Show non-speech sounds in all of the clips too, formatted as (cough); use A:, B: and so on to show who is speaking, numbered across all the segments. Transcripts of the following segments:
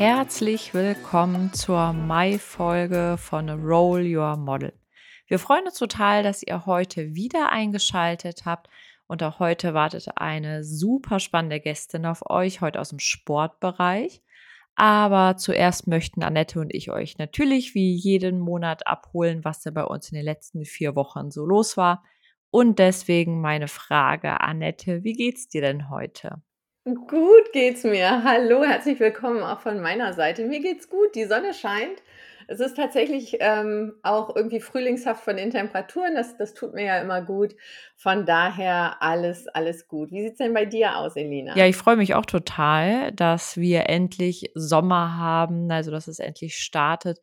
A: Herzlich willkommen zur Mai-Folge von Roll Your Model. Wir freuen uns total, dass ihr heute wieder eingeschaltet habt. Und auch heute wartet eine super spannende Gästin auf euch, heute aus dem Sportbereich. Aber zuerst möchten Annette und ich euch natürlich wie jeden Monat abholen, was da bei uns in den letzten vier Wochen so los war. Und deswegen meine Frage, Annette, wie geht's dir denn heute?
B: Gut geht's mir. Hallo, herzlich willkommen auch von meiner Seite. Mir geht's gut, die Sonne scheint. Es ist tatsächlich ähm, auch irgendwie frühlingshaft von den Temperaturen. Das, das tut mir ja immer gut. Von daher alles, alles gut. Wie sieht's denn bei dir aus, Elina?
A: Ja, ich freue mich auch total, dass wir endlich Sommer haben, also dass es endlich startet.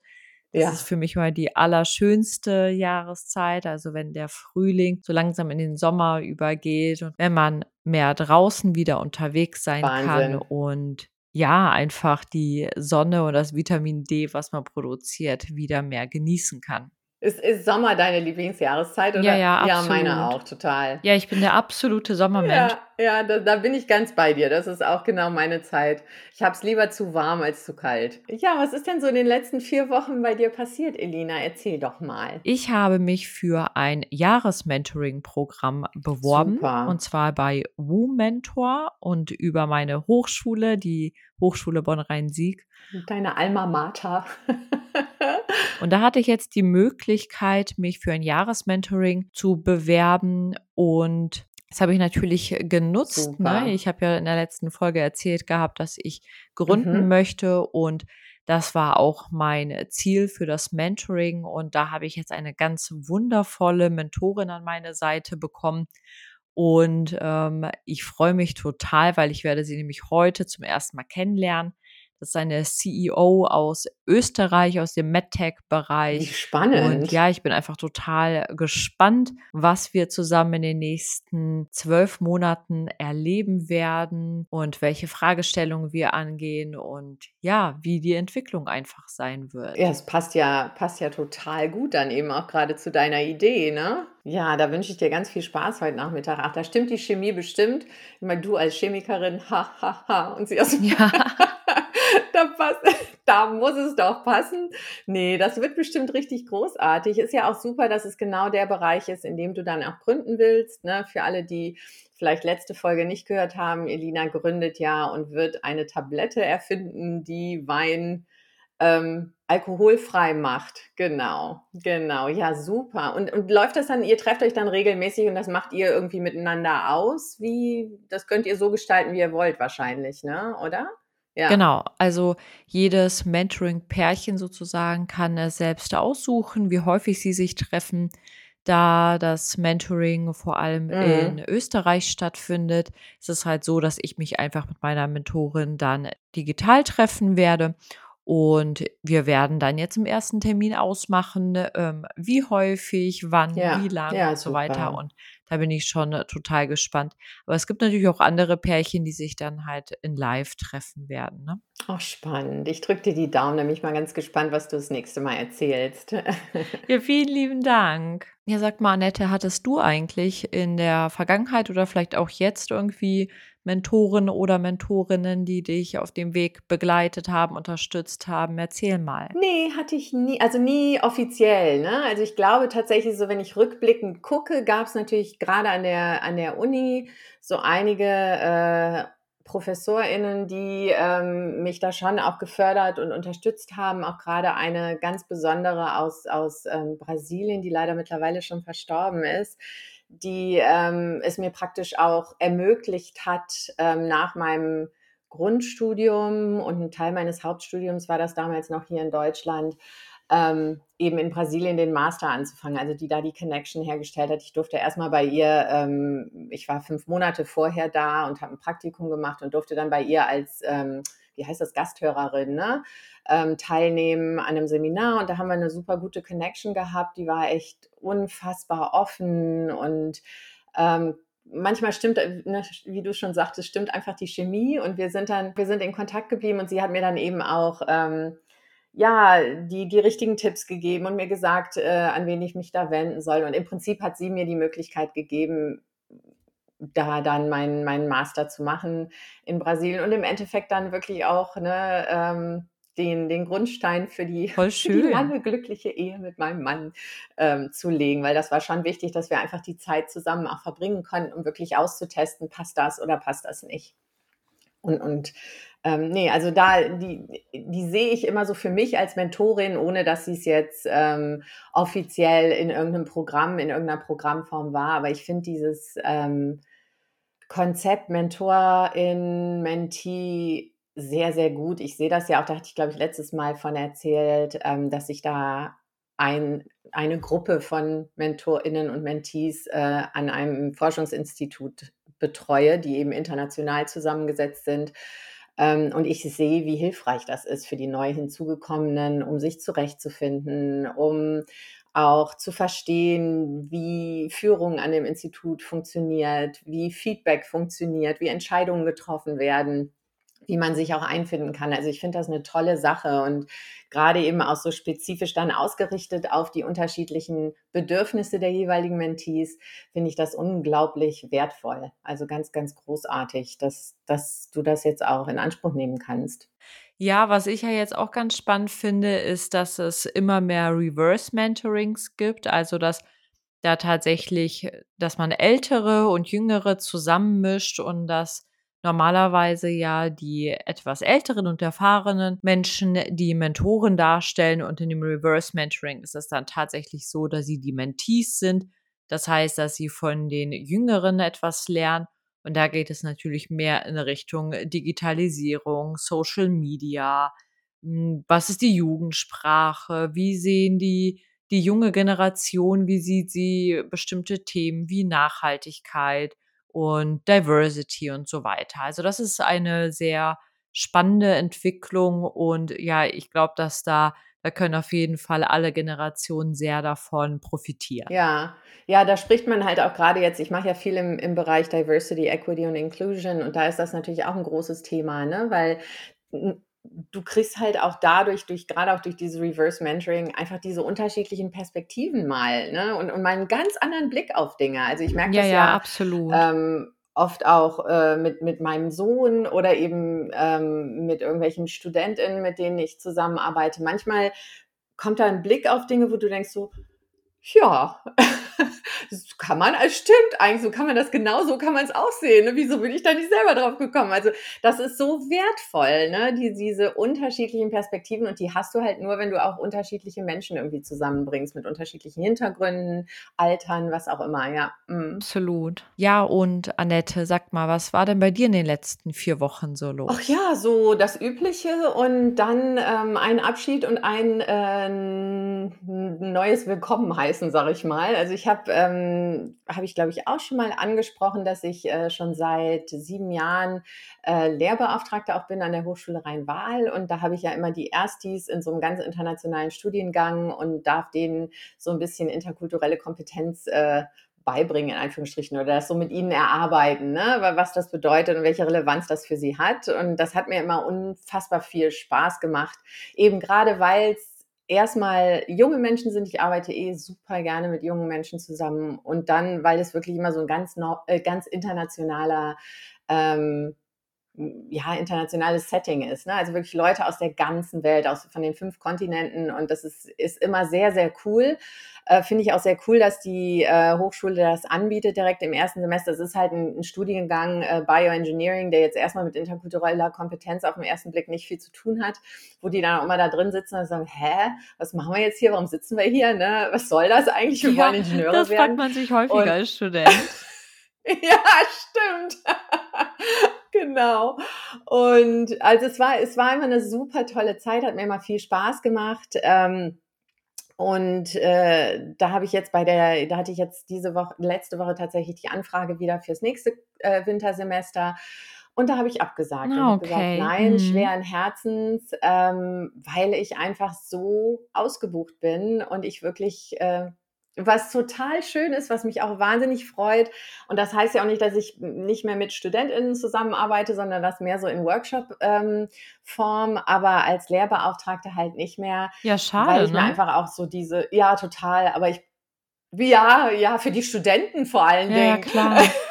A: Das ja. ist für mich mal die allerschönste Jahreszeit. Also wenn der Frühling so langsam in den Sommer übergeht und wenn man mehr draußen wieder unterwegs sein Wahnsinn. kann und ja, einfach die Sonne und das Vitamin D, was man produziert, wieder mehr genießen kann.
B: Ist, ist Sommer deine Lieblingsjahreszeit? Oder?
A: Ja, ja, absolut.
B: Ja, meine auch, total.
A: Ja, ich bin der absolute Sommermensch.
B: Ja, ja da, da bin ich ganz bei dir. Das ist auch genau meine Zeit. Ich habe es lieber zu warm als zu kalt. Ja, was ist denn so in den letzten vier Wochen bei dir passiert, Elina? Erzähl doch mal.
A: Ich habe mich für ein Jahresmentoring-Programm beworben. Super. Und zwar bei WooMentor und über meine Hochschule, die Hochschule Bonn-Rhein-Sieg.
B: Deine Alma Mater. (laughs)
A: Und da hatte ich jetzt die Möglichkeit, mich für ein Jahresmentoring zu bewerben und das habe ich natürlich genutzt. Ne? Ich habe ja in der letzten Folge erzählt gehabt, dass ich gründen mhm. möchte und das war auch mein Ziel für das Mentoring und da habe ich jetzt eine ganz wundervolle Mentorin an meine Seite bekommen. Und ähm, ich freue mich total, weil ich werde sie nämlich heute zum ersten Mal kennenlernen. Das ist eine CEO aus Österreich, aus dem MedTech-Bereich.
B: Spannend.
A: Und ja, ich bin einfach total gespannt, was wir zusammen in den nächsten zwölf Monaten erleben werden und welche Fragestellungen wir angehen und ja, wie die Entwicklung einfach sein wird.
B: Ja, es passt ja, passt ja total gut dann eben auch gerade zu deiner Idee, ne? Ja, da wünsche ich dir ganz viel Spaß heute Nachmittag. Ach, da stimmt die Chemie bestimmt. Ich meine, du als Chemikerin, ha, ha, ha. Und sie aus dem ja. (laughs) (laughs) da, passt, (laughs) da muss es doch passen. Nee, das wird bestimmt richtig großartig. Ist ja auch super, dass es genau der Bereich ist, in dem du dann auch gründen willst. Ne? Für alle, die vielleicht letzte Folge nicht gehört haben, Elina gründet ja und wird eine Tablette erfinden, die Wein ähm, alkoholfrei macht. Genau, genau. Ja, super. Und, und läuft das dann, ihr trefft euch dann regelmäßig und das macht ihr irgendwie miteinander aus? Wie, das könnt ihr so gestalten, wie ihr wollt wahrscheinlich, ne? Oder?
A: Ja. Genau, also jedes Mentoring-Pärchen sozusagen kann es selbst aussuchen, wie häufig sie sich treffen. Da das Mentoring vor allem mhm. in Österreich stattfindet, ist es halt so, dass ich mich einfach mit meiner Mentorin dann digital treffen werde. Und wir werden dann jetzt im ersten Termin ausmachen, ähm, wie häufig, wann, ja. wie lange ja, und so weiter. Und da bin ich schon äh, total gespannt. Aber es gibt natürlich auch andere Pärchen, die sich dann halt in Live treffen werden. Ne?
B: Ach, spannend. Ich drücke dir die Daumen, da bin ich mal ganz gespannt, was du das nächste Mal erzählst.
A: ja, (laughs) vielen lieben Dank. Ja, sag mal, Annette, hattest du eigentlich in der Vergangenheit oder vielleicht auch jetzt irgendwie Mentoren oder Mentorinnen, die dich auf dem Weg begleitet haben, unterstützt haben? Erzähl mal.
B: Nee, hatte ich nie, also nie offiziell. Ne? Also ich glaube tatsächlich, so wenn ich rückblickend gucke, gab es natürlich gerade an der, an der Uni so einige äh, ProfessorInnen, die ähm, mich da schon auch gefördert und unterstützt haben. Auch gerade eine ganz besondere aus, aus ähm, Brasilien, die leider mittlerweile schon verstorben ist, die ähm, es mir praktisch auch ermöglicht hat, ähm, nach meinem Grundstudium und ein Teil meines Hauptstudiums war das damals noch hier in Deutschland, ähm, eben in Brasilien den Master anzufangen, also die da die Connection hergestellt hat. Ich durfte erstmal bei ihr, ähm, ich war fünf Monate vorher da und habe ein Praktikum gemacht und durfte dann bei ihr als, ähm, wie heißt das, Gasthörerin, ne? ähm, teilnehmen an einem Seminar und da haben wir eine super gute Connection gehabt. Die war echt unfassbar offen und ähm, manchmal stimmt, ne, wie du schon sagtest, stimmt einfach die Chemie und wir sind dann, wir sind in Kontakt geblieben und sie hat mir dann eben auch ähm, ja, die, die richtigen Tipps gegeben und mir gesagt, äh, an wen ich mich da wenden soll. Und im Prinzip hat sie mir die Möglichkeit gegeben, da dann meinen mein Master zu machen in Brasilien und im Endeffekt dann wirklich auch ne, ähm, den, den Grundstein für die, (laughs) für die lange glückliche Ehe mit meinem Mann ähm, zu legen, weil das war schon wichtig, dass wir einfach die Zeit zusammen auch verbringen konnten, um wirklich auszutesten, passt das oder passt das nicht. Und, und ähm, nee, also da, die, die sehe ich immer so für mich als Mentorin, ohne dass sie es jetzt ähm, offiziell in irgendeinem Programm, in irgendeiner Programmform war. Aber ich finde dieses ähm, Konzept Mentorin, Mentee sehr, sehr gut. Ich sehe das ja auch, da hatte ich, glaube ich, letztes Mal von erzählt, ähm, dass ich da ein, eine Gruppe von MentorInnen und Mentees äh, an einem Forschungsinstitut betreue, die eben international zusammengesetzt sind. Ähm, und ich sehe, wie hilfreich das ist für die neu hinzugekommenen, um sich zurechtzufinden, um auch zu verstehen, wie Führung an dem Institut funktioniert, wie Feedback funktioniert, wie Entscheidungen getroffen werden wie man sich auch einfinden kann. Also ich finde das eine tolle Sache und gerade eben auch so spezifisch dann ausgerichtet auf die unterschiedlichen Bedürfnisse der jeweiligen Mentees, finde ich das unglaublich wertvoll. Also ganz, ganz großartig, dass, dass du das jetzt auch in Anspruch nehmen kannst.
A: Ja, was ich ja jetzt auch ganz spannend finde, ist, dass es immer mehr Reverse Mentorings gibt, also dass da tatsächlich, dass man ältere und jüngere zusammenmischt und dass normalerweise ja die etwas älteren und erfahrenen Menschen die Mentoren darstellen und in dem Reverse Mentoring ist es dann tatsächlich so, dass sie die Mentees sind. Das heißt, dass sie von den Jüngeren etwas lernen und da geht es natürlich mehr in Richtung Digitalisierung, Social Media. Hm, was ist die Jugendsprache? Wie sehen die die junge Generation, wie sieht sie bestimmte Themen wie Nachhaltigkeit, und Diversity und so weiter. Also das ist eine sehr spannende Entwicklung und ja, ich glaube, dass da da können auf jeden Fall alle Generationen sehr davon profitieren.
B: Ja, ja, da spricht man halt auch gerade jetzt, ich mache ja viel im, im Bereich Diversity, Equity und Inclusion und da ist das natürlich auch ein großes Thema, ne? weil du kriegst halt auch dadurch, durch, gerade auch durch diese Reverse Mentoring, einfach diese unterschiedlichen Perspektiven mal, ne? Und, und mal einen ganz anderen Blick auf Dinge. Also ich merke
A: ja,
B: das
A: ja, ja absolut.
B: Ähm, oft auch äh, mit, mit meinem Sohn oder eben ähm, mit irgendwelchen StudentInnen, mit denen ich zusammenarbeite. Manchmal kommt da ein Blick auf Dinge, wo du denkst so, ja, (laughs) (laughs) das kann man, es stimmt eigentlich, so kann man das genau so kann man es auch sehen. Ne? Wieso bin ich da nicht selber drauf gekommen? Also das ist so wertvoll, ne? Die, diese unterschiedlichen Perspektiven und die hast du halt nur, wenn du auch unterschiedliche Menschen irgendwie zusammenbringst mit unterschiedlichen Hintergründen, Altern, was auch immer, ja.
A: Mhm. Absolut. Ja, und Annette, sag mal, was war denn bei dir in den letzten vier Wochen so los?
B: Ach ja, so das Übliche und dann ähm, ein Abschied und ein äh, neues Willkommen heißen, sag ich mal. Also ich habe ähm, habe ich, glaube ich, auch schon mal angesprochen, dass ich äh, schon seit sieben Jahren äh, Lehrbeauftragte auch bin an der Hochschule Rhein-Waal. Und da habe ich ja immer die Erstis in so einem ganz internationalen Studiengang und darf denen so ein bisschen interkulturelle Kompetenz äh, beibringen, in Anführungsstrichen, oder das so mit ihnen erarbeiten, ne? was das bedeutet und welche Relevanz das für sie hat. Und das hat mir immer unfassbar viel Spaß gemacht, eben gerade weil es erstmal junge Menschen sind. Ich arbeite eh super gerne mit jungen Menschen zusammen. Und dann, weil es wirklich immer so ein ganz, äh, ganz internationaler, ähm, ja, internationales Setting ist. Ne? Also wirklich Leute aus der ganzen Welt, aus, von den fünf Kontinenten. Und das ist, ist immer sehr, sehr cool. Äh, Finde ich auch sehr cool, dass die äh, Hochschule das anbietet direkt im ersten Semester. Es ist halt ein, ein Studiengang äh, Bioengineering, der jetzt erstmal mit interkultureller Kompetenz auf den ersten Blick nicht viel zu tun hat, wo die dann auch immer da drin sitzen und sagen, hä, was machen wir jetzt hier? Warum sitzen wir hier? Ne? Was soll das eigentlich? Wir ja, wollen Ingenieure
A: das
B: werden. Das
A: fragt man sich häufiger und, als Student. (laughs)
B: ja, stimmt. (laughs) genau. Und also es war, es war immer eine super tolle Zeit, hat mir immer viel Spaß gemacht. Ähm, und äh, da habe ich jetzt bei der, da hatte ich jetzt diese Woche, letzte Woche tatsächlich die Anfrage wieder fürs nächste äh, Wintersemester. Und da habe ich abgesagt.
A: Ah, okay. gesagt,
B: nein, mhm. schweren Herzens, ähm, weil ich einfach so ausgebucht bin und ich wirklich äh, was total schön ist, was mich auch wahnsinnig freut. Und das heißt ja auch nicht, dass ich nicht mehr mit StudentInnen zusammenarbeite, sondern das mehr so in Workshop-Form, ähm, aber als Lehrbeauftragte halt nicht mehr.
A: Ja, schade.
B: Weil ich
A: ne?
B: mir einfach auch so diese, ja, total, aber ich, ja, ja, für die Studenten vor allen
A: ja,
B: Dingen.
A: Ja, klar. (laughs)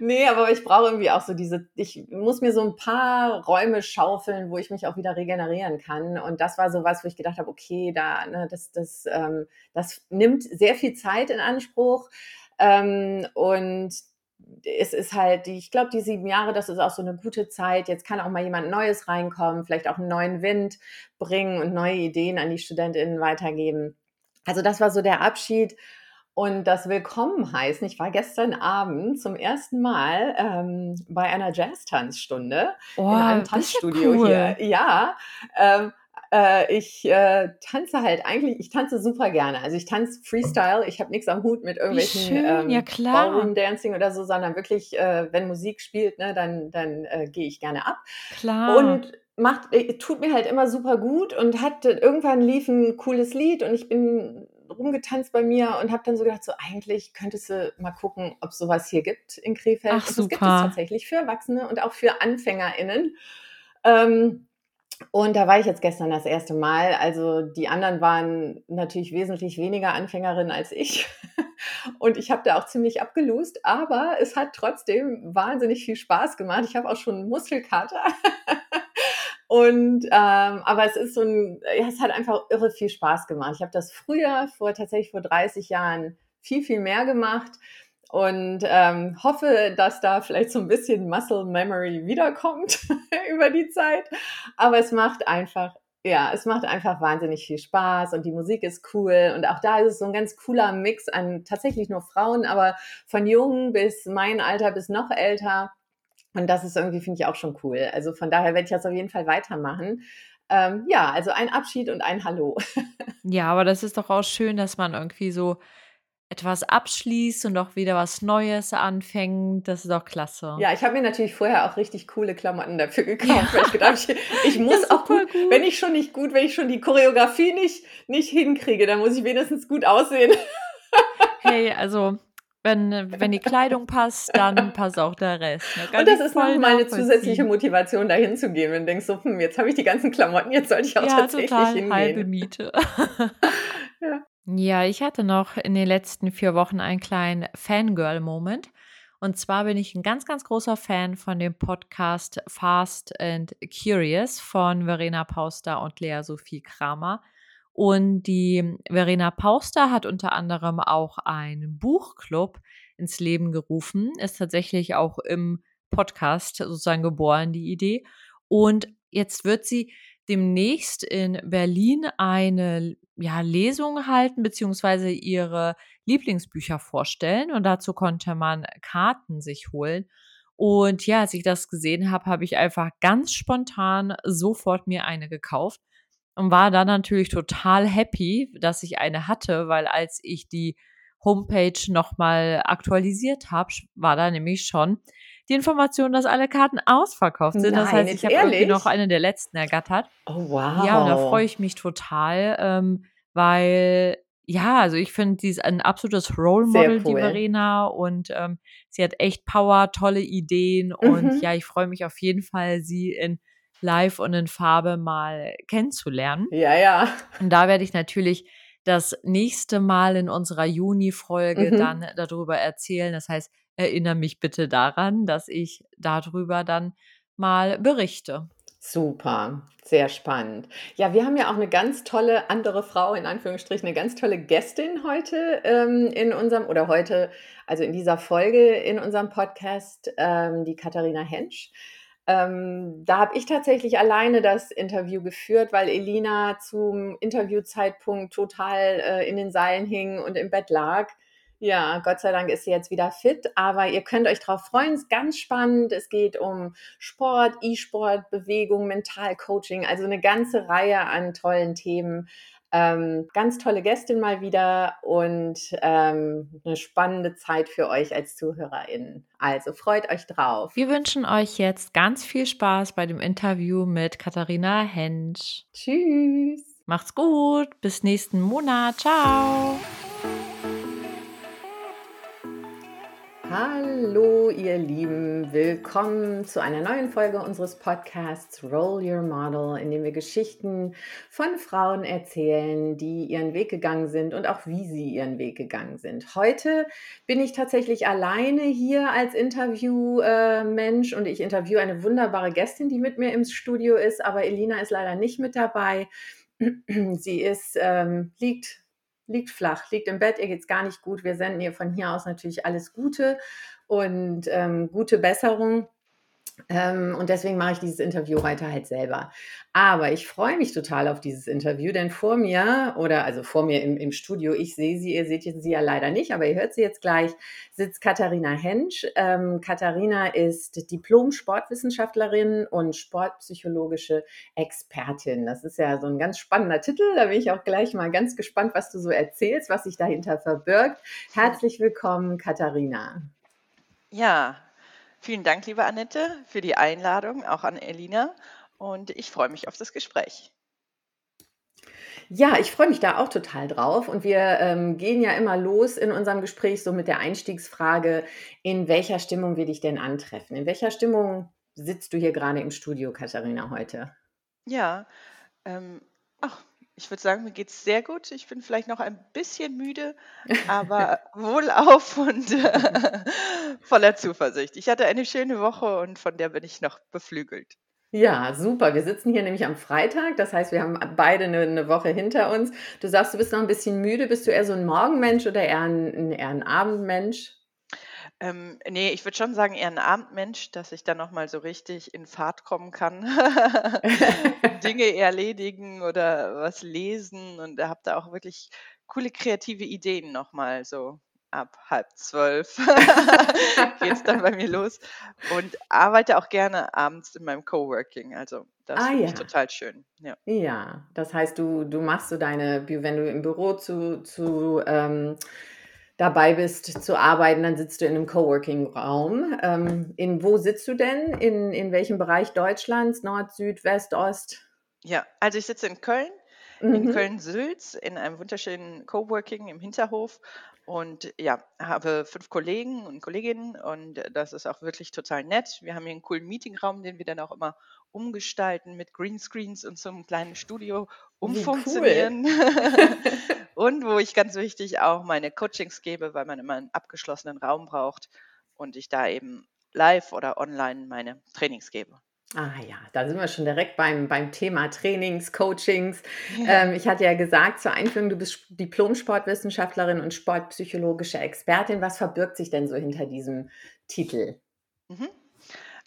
B: nee, aber ich brauche irgendwie auch so diese, ich muss mir so ein paar Räume schaufeln, wo ich mich auch wieder regenerieren kann. Und das war so was, wo ich gedacht habe, okay, da, ne, das, das, ähm, das nimmt sehr viel Zeit in Anspruch. Ähm, und es ist halt, ich glaube, die sieben Jahre, das ist auch so eine gute Zeit. Jetzt kann auch mal jemand Neues reinkommen, vielleicht auch einen neuen Wind bringen und neue Ideen an die StudentInnen weitergeben. Also das war so der Abschied und das Willkommen heißen. Ich war gestern Abend zum ersten Mal ähm, bei einer Jazz-Tanzstunde
A: oh, in einem
B: Tanzstudio
A: ja cool.
B: hier. Ja, ähm, äh, ich äh, tanze halt eigentlich, ich tanze super gerne. Also ich tanze Freestyle, ich habe nichts am Hut mit irgendwelchen
A: ähm, ja,
B: Ballroom Dancing oder so, sondern wirklich, äh, wenn Musik spielt, ne, dann, dann äh, gehe ich gerne ab.
A: Klar.
B: Und macht, äh, tut mir halt immer super gut und hat irgendwann lief ein cooles Lied und ich bin rumgetanzt bei mir und habe dann so gedacht, so eigentlich könntest du mal gucken, ob es sowas hier gibt in Krefeld.
A: Ach,
B: und das gibt es tatsächlich für Erwachsene und auch für AnfängerInnen. Ähm, und da war ich jetzt gestern das erste Mal. Also die anderen waren natürlich wesentlich weniger Anfängerinnen als ich. (laughs) Und ich habe da auch ziemlich abgelust, aber es hat trotzdem wahnsinnig viel Spaß gemacht. Ich habe auch schon Muskelkater. (laughs) Und ähm, aber es ist so ein, ja, es hat einfach irre viel Spaß gemacht. Ich habe das früher, vor tatsächlich vor 30 Jahren, viel, viel mehr gemacht und ähm, hoffe, dass da vielleicht so ein bisschen Muscle Memory wiederkommt (laughs) über die Zeit. Aber es macht einfach, ja, es macht einfach wahnsinnig viel Spaß und die Musik ist cool. Und auch da ist es so ein ganz cooler Mix an tatsächlich nur Frauen, aber von jung bis mein Alter bis noch älter. Und das ist irgendwie, finde ich, auch schon cool. Also von daher werde ich das auf jeden Fall weitermachen. Ähm, ja, also ein Abschied und ein Hallo. (laughs)
A: ja, aber das ist doch auch schön, dass man irgendwie so etwas abschließt und auch wieder was Neues anfängt. Das ist auch klasse.
B: Ja, ich habe mir natürlich vorher auch richtig coole Klamotten dafür gekauft, ja. weil ich gedacht ich, ich (laughs) muss auch gut, gut, wenn ich schon nicht gut, wenn ich schon die Choreografie nicht, nicht hinkriege, dann muss ich wenigstens gut aussehen.
A: hey, also wenn, wenn die Kleidung (laughs) passt, dann passt auch der Rest.
B: Ne? Und das ist noch mal eine zusätzliche Motivation, dahin zu gehen, wenn du denkst, so, hm, jetzt habe ich die ganzen Klamotten, jetzt sollte ich auch ja, tatsächlich total hingehen.
A: halbe Miete. (laughs) ja. Ja, ich hatte noch in den letzten vier Wochen einen kleinen Fangirl-Moment. Und zwar bin ich ein ganz, ganz großer Fan von dem Podcast Fast and Curious von Verena Pauster und Lea Sophie Kramer. Und die Verena Pauster hat unter anderem auch einen Buchclub ins Leben gerufen, ist tatsächlich auch im Podcast sozusagen geboren, die Idee. Und jetzt wird sie demnächst in Berlin eine ja, Lesung halten, beziehungsweise ihre Lieblingsbücher vorstellen. Und dazu konnte man Karten sich holen. Und ja, als ich das gesehen habe, habe ich einfach ganz spontan sofort mir eine gekauft und war dann natürlich total happy, dass ich eine hatte, weil als ich die Homepage nochmal aktualisiert habe, war da nämlich schon die Information, dass alle Karten ausverkauft sind. Nein, das heißt, ich habe irgendwie noch eine der letzten ergattert.
B: Oh, wow.
A: Ja, und da freue ich mich total, ähm, weil, ja, also ich finde, sie ist ein absolutes Role Model, cool. die Verena, und ähm, sie hat echt Power, tolle Ideen mhm. und ja, ich freue mich auf jeden Fall, sie in live und in Farbe mal kennenzulernen.
B: Ja, ja.
A: Und da werde ich natürlich das nächste Mal in unserer Juni-Folge mhm. dann darüber erzählen. Das heißt, erinnere mich bitte daran, dass ich darüber dann mal berichte.
B: Super, sehr spannend. Ja, wir haben ja auch eine ganz tolle andere Frau, in Anführungsstrichen, eine ganz tolle Gästin heute ähm, in unserem, oder heute, also in dieser Folge in unserem Podcast, ähm, die Katharina Hensch. Ähm, da habe ich tatsächlich alleine das Interview geführt, weil Elina zum Interviewzeitpunkt total äh, in den Seilen hing und im Bett lag. Ja, Gott sei Dank ist sie jetzt wieder fit, aber ihr könnt euch drauf freuen. Es ist ganz spannend. Es geht um Sport, E-Sport, Bewegung, Mentalcoaching, also eine ganze Reihe an tollen Themen. Ähm, ganz tolle Gästin mal wieder und ähm, eine spannende Zeit für euch als ZuhörerInnen. Also freut euch drauf.
A: Wir wünschen euch jetzt ganz viel Spaß bei dem Interview mit Katharina Hensch.
B: Tschüss.
A: Macht's gut. Bis nächsten Monat. Ciao.
B: Hallo, ihr Lieben, willkommen zu einer neuen Folge unseres Podcasts Roll Your Model, in dem wir Geschichten von Frauen erzählen, die ihren Weg gegangen sind und auch wie sie ihren Weg gegangen sind. Heute bin ich tatsächlich alleine hier als Interviewmensch und ich interviewe eine wunderbare Gästin, die mit mir im Studio ist, aber Elina ist leider nicht mit dabei. Sie ist, ähm, liegt liegt flach, liegt im Bett, ihr geht es gar nicht gut. Wir senden ihr von hier aus natürlich alles Gute und ähm, gute Besserung. Ähm, und deswegen mache ich dieses Interview heute halt selber. Aber ich freue mich total auf dieses Interview, denn vor mir, oder also vor mir im, im Studio, ich sehe sie, ihr seht sie ja leider nicht, aber ihr hört sie jetzt gleich, sitzt Katharina Hensch. Ähm, Katharina ist Diplom-Sportwissenschaftlerin und sportpsychologische Expertin. Das ist ja so ein ganz spannender Titel. Da bin ich auch gleich mal ganz gespannt, was du so erzählst, was sich dahinter verbirgt. Herzlich willkommen, Katharina.
C: Ja, Vielen Dank, liebe Annette, für die Einladung, auch an Elina. Und ich freue mich auf das Gespräch.
B: Ja, ich freue mich da auch total drauf. Und wir ähm, gehen ja immer los in unserem Gespräch so mit der Einstiegsfrage, in welcher Stimmung wir dich denn antreffen? In welcher Stimmung sitzt du hier gerade im Studio, Katharina, heute?
C: Ja, ähm, ach, ich würde sagen, mir geht es sehr gut. Ich bin vielleicht noch ein bisschen müde, aber (laughs) wohlauf und äh, voller Zuversicht. Ich hatte eine schöne Woche und von der bin ich noch beflügelt.
B: Ja, super. Wir sitzen hier nämlich am Freitag. Das heißt, wir haben beide eine, eine Woche hinter uns. Du sagst, du bist noch ein bisschen müde. Bist du eher so ein Morgenmensch oder eher ein, eher ein Abendmensch?
C: Ähm, ne, ich würde schon sagen, eher ein Abendmensch, dass ich dann noch mal so richtig in Fahrt kommen kann. (laughs) Dinge erledigen oder was lesen und habe da auch wirklich coole kreative Ideen noch mal so ab halb zwölf (laughs) geht's dann bei mir los und arbeite auch gerne abends in meinem Coworking. Also das Ah finde ich total schön.
B: Ja. Ja, das heißt, du, du machst so deine, wenn du im Büro zu, zu ähm, dabei bist zu arbeiten, dann sitzt du in einem Coworking-Raum. Ähm, in wo sitzt du denn? In, in welchem Bereich Deutschlands? Nord, Süd, West, Ost?
C: Ja, also ich sitze in Köln, in mhm. Köln-Sülz, in einem wunderschönen Coworking im Hinterhof und ja, habe fünf Kollegen und Kolleginnen und das ist auch wirklich total nett. Wir haben hier einen coolen Meetingraum, den wir dann auch immer umgestalten mit Greenscreens und so einem kleinen Studio umfunktionieren. Cool. (laughs) und wo ich ganz wichtig auch meine Coachings gebe, weil man immer einen abgeschlossenen Raum braucht und ich da eben live oder online meine Trainings gebe.
B: Ah ja, da sind wir schon direkt beim, beim Thema Trainings, Coachings. Ja. Ähm, ich hatte ja gesagt zur Einführung, du bist Diplom-Sportwissenschaftlerin und sportpsychologische Expertin. Was verbirgt sich denn so hinter diesem Titel?
C: Mhm.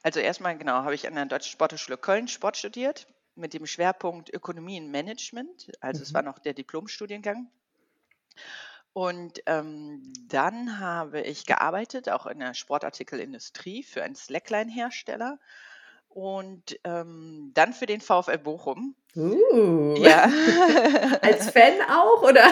C: Also erstmal genau, habe ich an der Deutschen Sporthochschule Köln Sport studiert mit dem Schwerpunkt Ökonomie und Management. Also mhm. es war noch der Diplomstudiengang. Und ähm, dann habe ich gearbeitet, auch in der Sportartikelindustrie für einen Slackline-Hersteller und ähm, dann für den VfL Bochum.
B: Uh. Ja. (laughs) Als Fan auch, oder?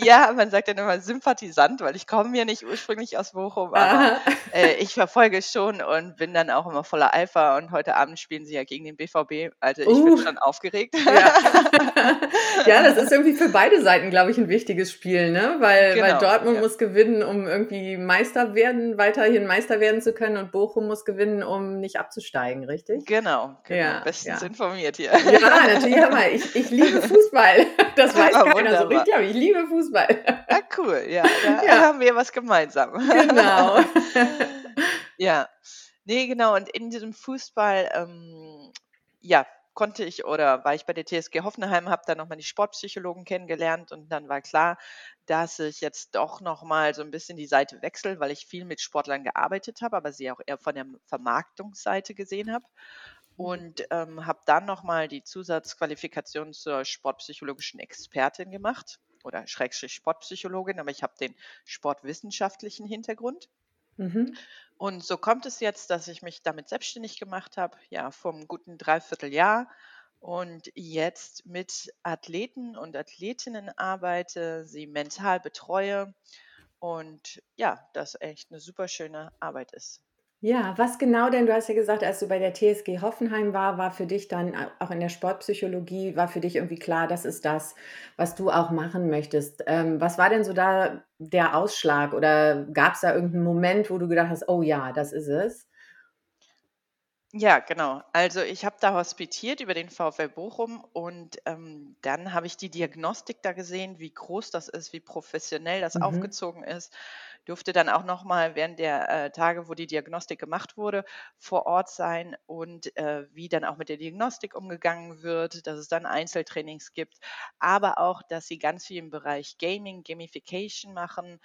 C: Ja, man sagt dann immer Sympathisant, weil ich komme ja nicht ursprünglich aus Bochum, aber äh, ich verfolge es schon und bin dann auch immer voller Eifer. Und heute Abend spielen sie ja gegen den BVB. Also ich uh. bin schon aufgeregt.
B: Ja. (laughs) ja. das ist irgendwie für beide Seiten, glaube ich, ein wichtiges Spiel, ne? Weil, genau. weil Dortmund ja. muss gewinnen, um irgendwie Meister werden, weiterhin Meister werden zu können und Bochum muss gewinnen, um nicht abzusteigen, richtig?
C: Genau, genau. Ja, bestens informiert hier.
B: Ja, natürlich. Hör ich, ich liebe Fußball. (laughs) Das weiß ah, keiner so richtig, aber ich liebe Fußball.
C: Ah, cool, ja. Da (laughs) ja. haben wir was gemeinsam.
B: Genau. (laughs)
C: ja. Nee, genau. Und in diesem Fußball, ähm, ja, konnte ich oder war ich bei der TSG Hoffenheim, habe dann nochmal die Sportpsychologen kennengelernt und dann war klar, dass ich jetzt doch nochmal so ein bisschen die Seite wechsle, weil ich viel mit Sportlern gearbeitet habe, aber sie auch eher von der Vermarktungsseite gesehen habe. Und ähm, habe dann nochmal die Zusatzqualifikation zur sportpsychologischen Expertin gemacht oder Schrägstrich Sportpsychologin, aber ich habe den sportwissenschaftlichen Hintergrund. Mhm. Und so kommt es jetzt, dass ich mich damit selbstständig gemacht habe, ja, vom guten Dreivierteljahr und jetzt mit Athleten und Athletinnen arbeite, sie mental betreue und ja, das echt eine super schöne Arbeit ist.
B: Ja, was genau denn? Du hast ja gesagt, als du bei der TSG Hoffenheim war, war für dich dann auch in der Sportpsychologie, war für dich irgendwie klar, das ist das, was du auch machen möchtest. Ähm, was war denn so da der Ausschlag oder gab es da irgendeinen Moment, wo du gedacht hast, oh ja, das ist es?
C: Ja, genau. Also ich habe da hospitiert über den VfL Bochum und ähm, dann habe ich die Diagnostik da gesehen, wie groß das ist, wie professionell das
B: Mhm.
C: aufgezogen ist. Durfte dann auch noch mal während der äh, Tage, wo die Diagnostik gemacht wurde, vor Ort sein und äh, wie dann auch mit der Diagnostik umgegangen wird, dass es dann Einzeltrainings gibt, aber auch, dass sie ganz viel im Bereich Gaming, Gamification machen,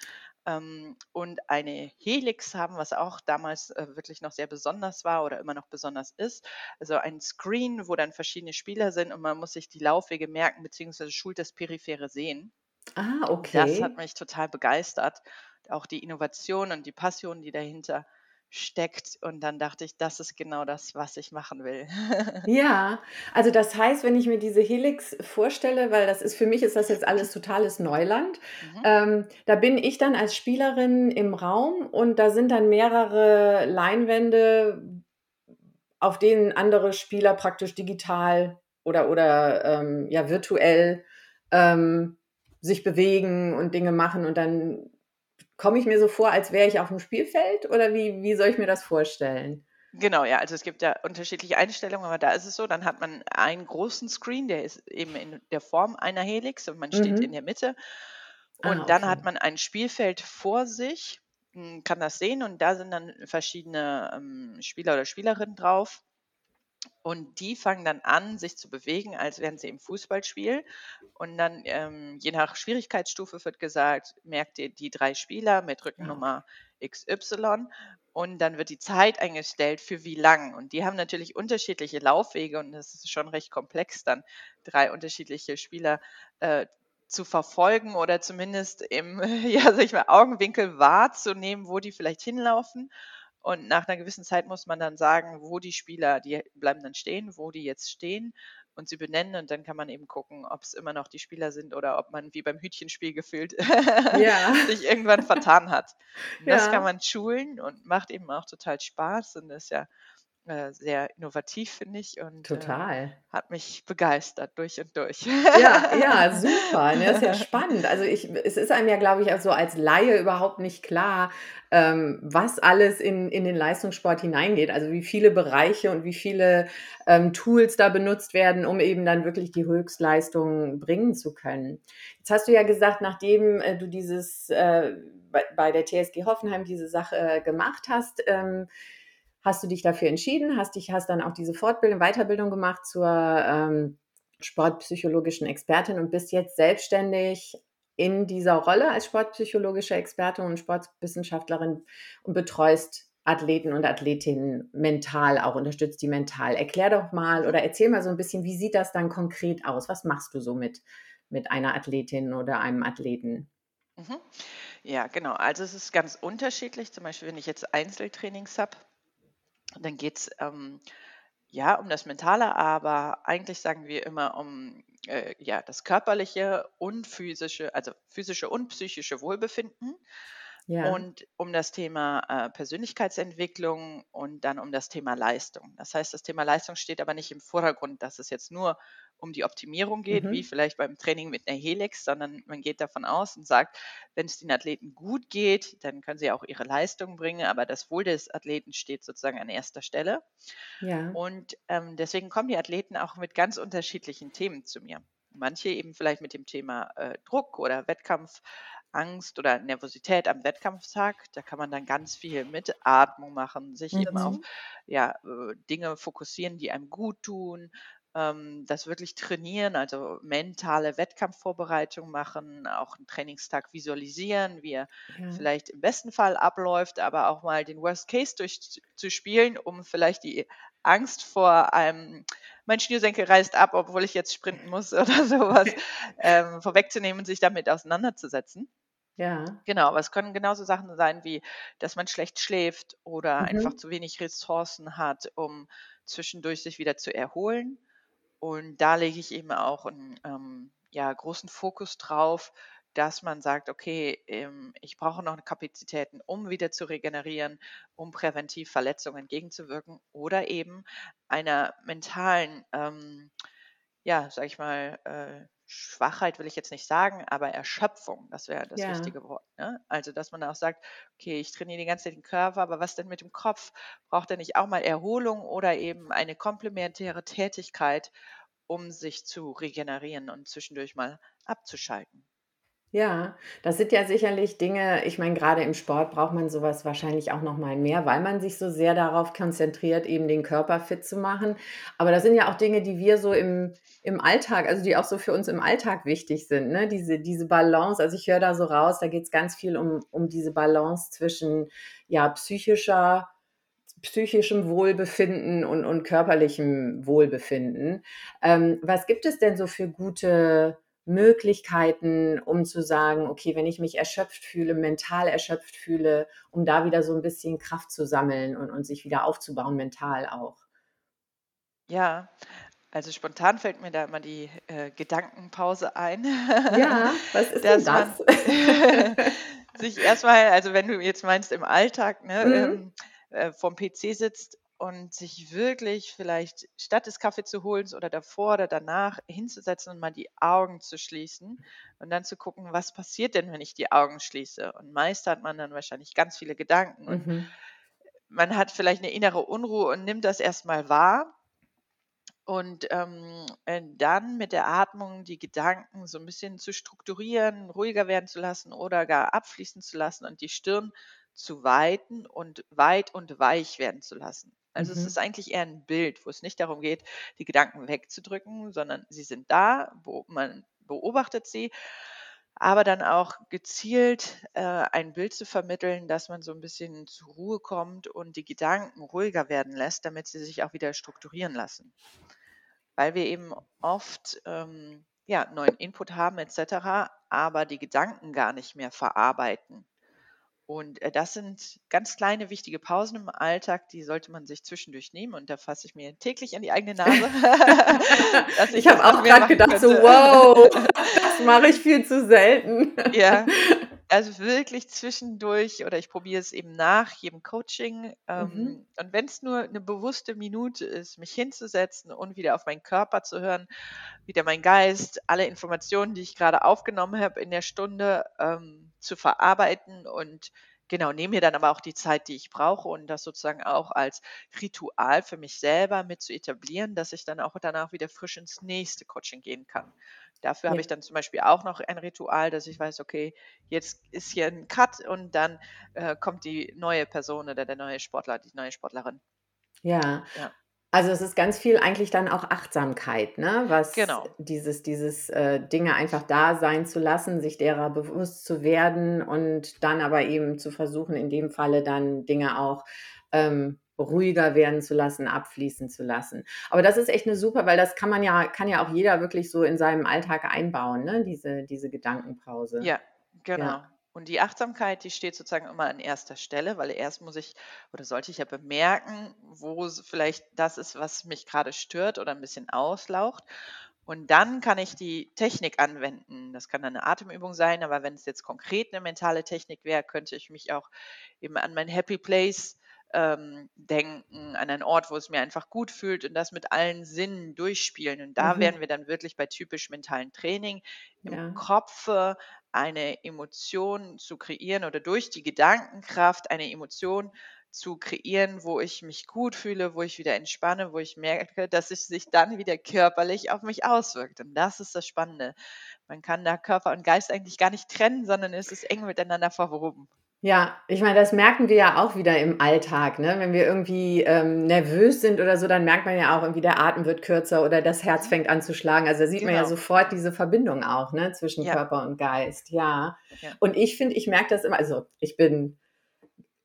C: ähm, und eine Helix haben, was auch damals äh, wirklich noch sehr besonders war oder immer noch besonders ist. Also ein Screen, wo dann verschiedene Spieler sind und man muss sich die Laufwege merken, beziehungsweise schult das periphere Sehen.
B: Ah,
C: Das hat
B: okay.
C: mich total begeistert. Auch die Innovation und die Passion, die dahinter steckt. Und dann dachte ich, das ist genau das, was ich machen will. (laughs)
B: Ja, also das heißt, wenn ich mir diese Helix vorstelle, weil das ist für mich ist das jetzt alles totales Neuland.
C: Mhm.
B: Ähm, da bin ich dann als Spielerin im Raum und da sind dann mehrere Leinwände, auf denen andere Spieler praktisch digital oder oder, ähm, ja, virtuell, ähm, sich bewegen und Dinge machen und dann komme ich mir so vor, als wäre ich auf dem Spielfeld oder wie wie soll ich mir das vorstellen?
C: Genau, ja, also es gibt ja unterschiedliche Einstellungen, aber da ist es so, dann hat man einen großen Screen, der ist eben in der Form einer Helix und man steht in
B: Mhm.
C: der Mitte.
B: Ah,
C: Und dann
B: okay.
C: hat man ein Spielfeld vor sich, kann das sehen und da sind dann verschiedene ähm, Spieler oder Spielerinnen drauf. Und die fangen dann an, sich zu bewegen, als wären sie im Fußballspiel. Und dann, ähm, je nach Schwierigkeitsstufe wird gesagt, merkt ihr die drei Spieler mit. Rückennummer XY. Und dann wird die Zeit eingestellt, für wie lang. Und die haben natürlich unterschiedliche Laufwege und das ist schon recht komplex, dann drei unterschiedliche Spieler äh, zu verfolgen oder zumindest im (laughs) ja, sag ich mal, Augenwinkel wahrzunehmen, wo die vielleicht hinlaufen. Und nach einer gewissen Zeit muss man dann sagen, wo die Spieler die bleiben dann stehen, wo die jetzt stehen und sie benennen und dann kann man eben gucken, ob es immer noch die Spieler sind oder ob man wie beim Hütchenspiel gefühlt
B: Ja, (laughs)
C: sich irgendwann vertan hat. Und das kann
B: ja,
C: man schulen und macht eben auch total Spaß und ist ja, äh, sehr innovativ, finde ich und, äh,
B: total.
C: hat mich begeistert durch und durch.
B: Ja, ja, super, ne? Ist ja (laughs) spannend. Also, ich es ist einem ja, glaube ich, auch so als Laie überhaupt nicht klar, ähm, was alles in in den Leistungssport hineingeht. Also, wie viele Bereiche und wie viele, ähm, Tools da benutzt werden, um eben dann wirklich die Höchstleistung bringen zu können. Jetzt hast du ja gesagt, nachdem, äh, du dieses, äh, bei bei der TSG Hoffenheim diese Sache äh, gemacht hast, ähm, hast du dich dafür entschieden, hast dich hast dann auch diese Fortbildung Weiterbildung gemacht zur, ähm, sportpsychologischen Expertin und bist jetzt selbstständig in dieser Rolle als sportpsychologische Expertin und Sportwissenschaftlerin und betreust Athleten und Athletinnen mental auch, unterstützt die mental. Erklär doch mal oder erzähl mal so ein bisschen, wie sieht das dann konkret aus? Was machst du so mit mit einer Athletin oder einem Athleten?
C: mhm. Ja, genau. Also, es ist ganz unterschiedlich. Zum Beispiel, wenn ich jetzt Einzeltrainings habe, dann geht's, ähm, ja, um das Mentale, aber eigentlich sagen wir immer um, äh, ja, das körperliche und physische also, physische und psychische Wohlbefinden.
B: Ja.
C: Und um das Thema, äh, Persönlichkeitsentwicklung und dann um das Thema Leistung. Das heißt, das Thema Leistung steht aber nicht im Vordergrund, dass es jetzt nur um die Optimierung geht, wie
B: Mhm.
C: vielleicht beim Training mit einer Helix, sondern man geht davon aus und sagt, wenn es den Athleten gut geht, dann können sie auch ihre Leistung bringen, aber das Wohl des Athleten steht sozusagen an erster Stelle.
B: Ja.
C: Und, ähm, deswegen kommen die Athleten auch mit ganz unterschiedlichen Themen zu mir. Manche eben vielleicht mit dem Thema, äh, Druck oder Wettkampfangst oder Nervosität am Wettkampftag. Da kann man dann ganz viel mit Atmung machen, sich eben auf,
B: Mhm.
C: ja, äh, Dinge fokussieren, die einem gut tun, ähm, das wirklich trainieren, also mentale Wettkampfvorbereitung machen, auch 'n Trainingstag visualisieren, wie er
B: Ja.
C: vielleicht im besten Fall abläuft, aber auch mal den Worst Case durchzuspielen, um vielleicht die Angst vor einem „Mein Schnürsenkel reißt ab, obwohl ich jetzt sprinten muss“ (laughs) oder sowas ähm, vorwegzunehmen und sich damit auseinanderzusetzen.
B: Ja.
C: Genau, aber es können genauso Sachen sein wie, dass man schlecht schläft oder einfach
B: Mhm.
C: zu wenig Ressourcen hat, um zwischendurch sich wieder zu erholen. Und da lege ich eben auch 'n, ähm, ja, großen Fokus drauf, dass man sagt, okay, ähm, ich brauche noch Kapazitäten, um wieder zu regenerieren, um präventiv Verletzungen entgegenzuwirken oder eben einer mentalen, ähm, ja, sag ich mal, äh, Schwachheit will ich jetzt nicht sagen, aber Erschöpfung, das wäre das
B: Ja.
C: richtige Wort. Ne? Also, dass man auch sagt, okay, ich trainiere die ganze Zeit den Körper, aber was denn mit dem Kopf? Braucht er nicht auch mal Erholung oder eben eine komplementäre Tätigkeit, um sich zu regenerieren und zwischendurch mal abzuschalten?
B: Ja, das sind ja sicherlich Dinge ich meine, gerade im Sport braucht man sowas wahrscheinlich auch noch mal mehr, weil man sich so sehr darauf konzentriert, eben den Körper fit zu machen. Aber das sind ja auch Dinge, die wir so im im Alltag also, die auch so für uns im Alltag wichtig sind, ne? Diese diese Balance. Also, ich höre da so raus, da geht's ganz viel um um diese Balance zwischen, ja, psychischer psychischem Wohlbefinden und und körperlichem Wohlbefinden. Ähm, was gibt es denn so für gute Möglichkeiten, um zu sagen: „Okay, wenn ich mich erschöpft fühle, mental erschöpft fühle“, um da wieder so 'n bisschen Kraft zu sammeln und und sich wieder aufzubauen, mental auch?
C: Ja, also spontan fällt mir da immer die, äh, Gedankenpause ein,
B: Ja, (laughs) was ist denn das? (laughs)
C: sich erst mal also wenn du jetzt meinst im Alltag, ne,
B: Mhm.
C: ähm, äh, vorm PC sitzt und sich wirklich vielleicht statt des Kaffee zu holen oder davor oder danach hinzusetzen und mal die Augen zu schließen und dann zu gucken: „Was passiert denn, wenn ich die Augen schließe?“ Und meist hat man dann wahrscheinlich ganz viele Gedanken und
B: Mhm.
C: man hat vielleicht 'ne innere Unruhe und nimmt das erst mal wahr und, ähm, äh, dann mit der Atmung die Gedanken so 'n bisschen zu strukturieren, ruhiger werden zu lassen oder gar abfließen zu lassen und die Stirn zu weiten und weit und weich werden zu lassen. Also, es ist
B: Mhm.
C: eigentlich eher 'n Bild, wo es nicht darum geht, die Gedanken wegzudrücken, sondern sie sind da, wo man beobachtet sie, aber dann auch gezielt, äh, ein Bild zu vermitteln, dass man so 'n bisschen zur Ruhe kommt und die Gedanken ruhiger werden lässt, damit sie sich auch wieder strukturieren lassen. Weil wir eben oft, ähm, ja, neuen Input haben et cetera, aber die Gedanken gar nicht mehr verarbeiten. Und, äh, das sind ganz kleine wichtige Pausen im Alltag, die sollte man sich zwischendurch nehmen und da fasse ich mir täglich an die eigene Nase, (laughs) (laughs) ich
B: Ich habe auch
C: machen
B: gedacht so:
C: könnte.
B: „Wow, (laughs) das mache ich viel zu selten.“
C: Ja, also wirklich zwischendurch oder ich probiere es eben nach jedem Coaching,
B: Mhm.
C: ähm, und wenn's nur 'ne bewusste Minute ist, mich hinzusetzen und wieder auf meinen Körper zu hören, wieder meinen Geist, alle Informationen, die ich grade aufgenommen habe in der Stunde, ähm, zu verarbeiten und genau, nehme mir dann aber auch die Zeit, die ich brauche und das sozusagen auch als Ritual für mich selber mit zu etablieren, dass ich dann auch danach wieder frisch ins nächste Coaching gehen kann. Dafür habe
B: Ja.
C: ich dann zum Beispiel auch noch ein Ritual, dass ich weiß: „Okay, jetzt ist hier 'n Cut und dann, äh, kommt die neue Person oder der neue Sportler, die neue Sportlerin.“
B: Ja.
C: Ja.
B: Also, es ist ganz viel eigentlich dann auch Achtsamkeit, ne, was
C: Genau.
B: dieses dieses, äh, Dinge einfach da sein zu lassen, sich derer bewusst zu werden und dann aber eben zu versuchen, in dem Falle dann Dinge auch, ähm, ruhiger werden zu lassen, abfließen zu lassen. Aber das ist echt 'ne super weil das kann man ja kann ja auch jeder wirklich so in seinem Alltag einbauen, ne, diese diese Gedankenpause.
C: Ja,
B: Ja.
C: genau. Und die Achtsamkeit, die steht sozusagen immer an 1. Stelle, weil erst muss ich oder sollte ich ja bemerken, wo vielleicht das ist, was mich grade stört oder 'n bisschen auslaucht. Und dann kann ich die Technik anwenden. Das kann dann 'ne Atemübung sein, aber wenn's jetzt konkret 'ne mentale Technik wäre, könnte ich mich auch eben an mein Happy Place, ähm, denken, an einen Ort, wo es mir einfach gut fühlt und das mit allen Sinnen durchspielen. Und da
B: Mhm.
C: wären wir dann wirklich bei typisch mentalem Training, im
B: Ja.
C: Kopfe eine Emotion zu kreieren oder durch die Gedankenkraft eine Emotion zu kreieren, wo ich mich gut fühle, wo ich wieder entspanne, wo ich merke, dass es sich dann wieder körperlich auf mich auswirkt. Und das ist das Spannende. Man kann da Körper und Geist eigentlich gar nicht trennen, sondern es ist eng miteinander verwoben.
B: Ja, ich meine, das merken wir ja auch wieder im Alltag, ne? Wenn wir irgendwie, ähm, nervös sind oder so, dann merkt man ja auch irgendwie, der Atem wird kürzer oder das Herz fängt an zu schlagen. Also, da sieht man ja
C: Genau.
B: sofort diese Verbindung auch, ne, zwischen
C: Ja.
B: Körper und Geist, ja.
C: Ja.
B: Und ich finde, ich merke das immer also, ich bin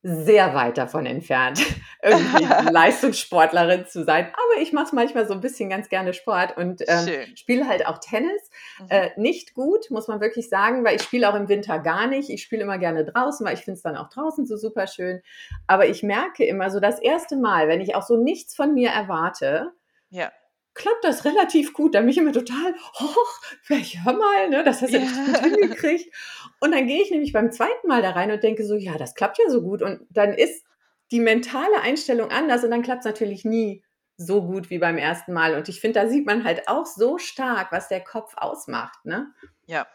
B: sehr weit davon entfernt, (laughs) irgendwie (laughs) Leistungssportlerin zu sein, aber ich mache manchmal so 'n bisschen ganz gerne Sport und,
C: Schön.
B: spiele halt auch Tennis.
C: Mhm.
B: Äh, nicht gut, muss man wirklich sagen, weil ich spiele auch im Winter gar nicht. Ich spiele immer gerne draußen, weil ich finde es dann auch draußen so superschön. Aber ich merke immer so das 1. Mal, wenn ich auch so nichts von mir erwarte
C: Ja.
B: Klappt das relativ gut. Da bin ich immer total, hoch, ich hör mal, ne, das hast du ja. gut hingekriegt. Und dann gehe ich nämlich beim zweiten Mal da rein und denke so, ja, das klappt ja so gut. Und dann ist die mentale Einstellung anders und dann klappt es natürlich nie so gut wie beim ersten Mal. Und ich finde, da sieht man halt auch so stark, was der Kopf ausmacht, ne?
C: Ja,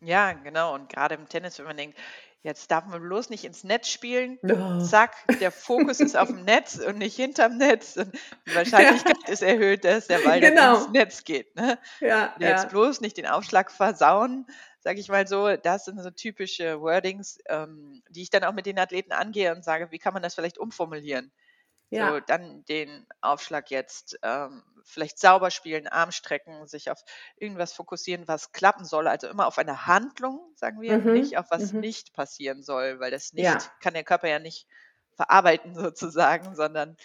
C: ja, genau. Und gerade im Tennis, wenn man denkt, jetzt darf man bloß nicht ins Netz spielen, oh. zack, der Fokus ist auf dem (laughs) Netz und nicht hinterm Netz. Und die Wahrscheinlichkeit ja. ist erhöht, dass der Ball genau. dann ins Netz geht. Ne? Ja, jetzt ja. bloß nicht den Aufschlag versauen, sage ich mal so. Das sind so typische Wordings, ähm, die ich dann auch mit den Athleten angehe und sage, wie kann man das vielleicht umformulieren? Ja. So, dann den Aufschlag jetzt ähm, vielleicht sauber spielen, Arm strecken, sich auf irgendwas fokussieren, was klappen soll. Also immer auf eine Handlung, sagen wir, mhm. nicht auf was mhm. nicht passieren soll, weil das nicht ja. kann der Körper ja nicht verarbeiten (laughs) sozusagen, sondern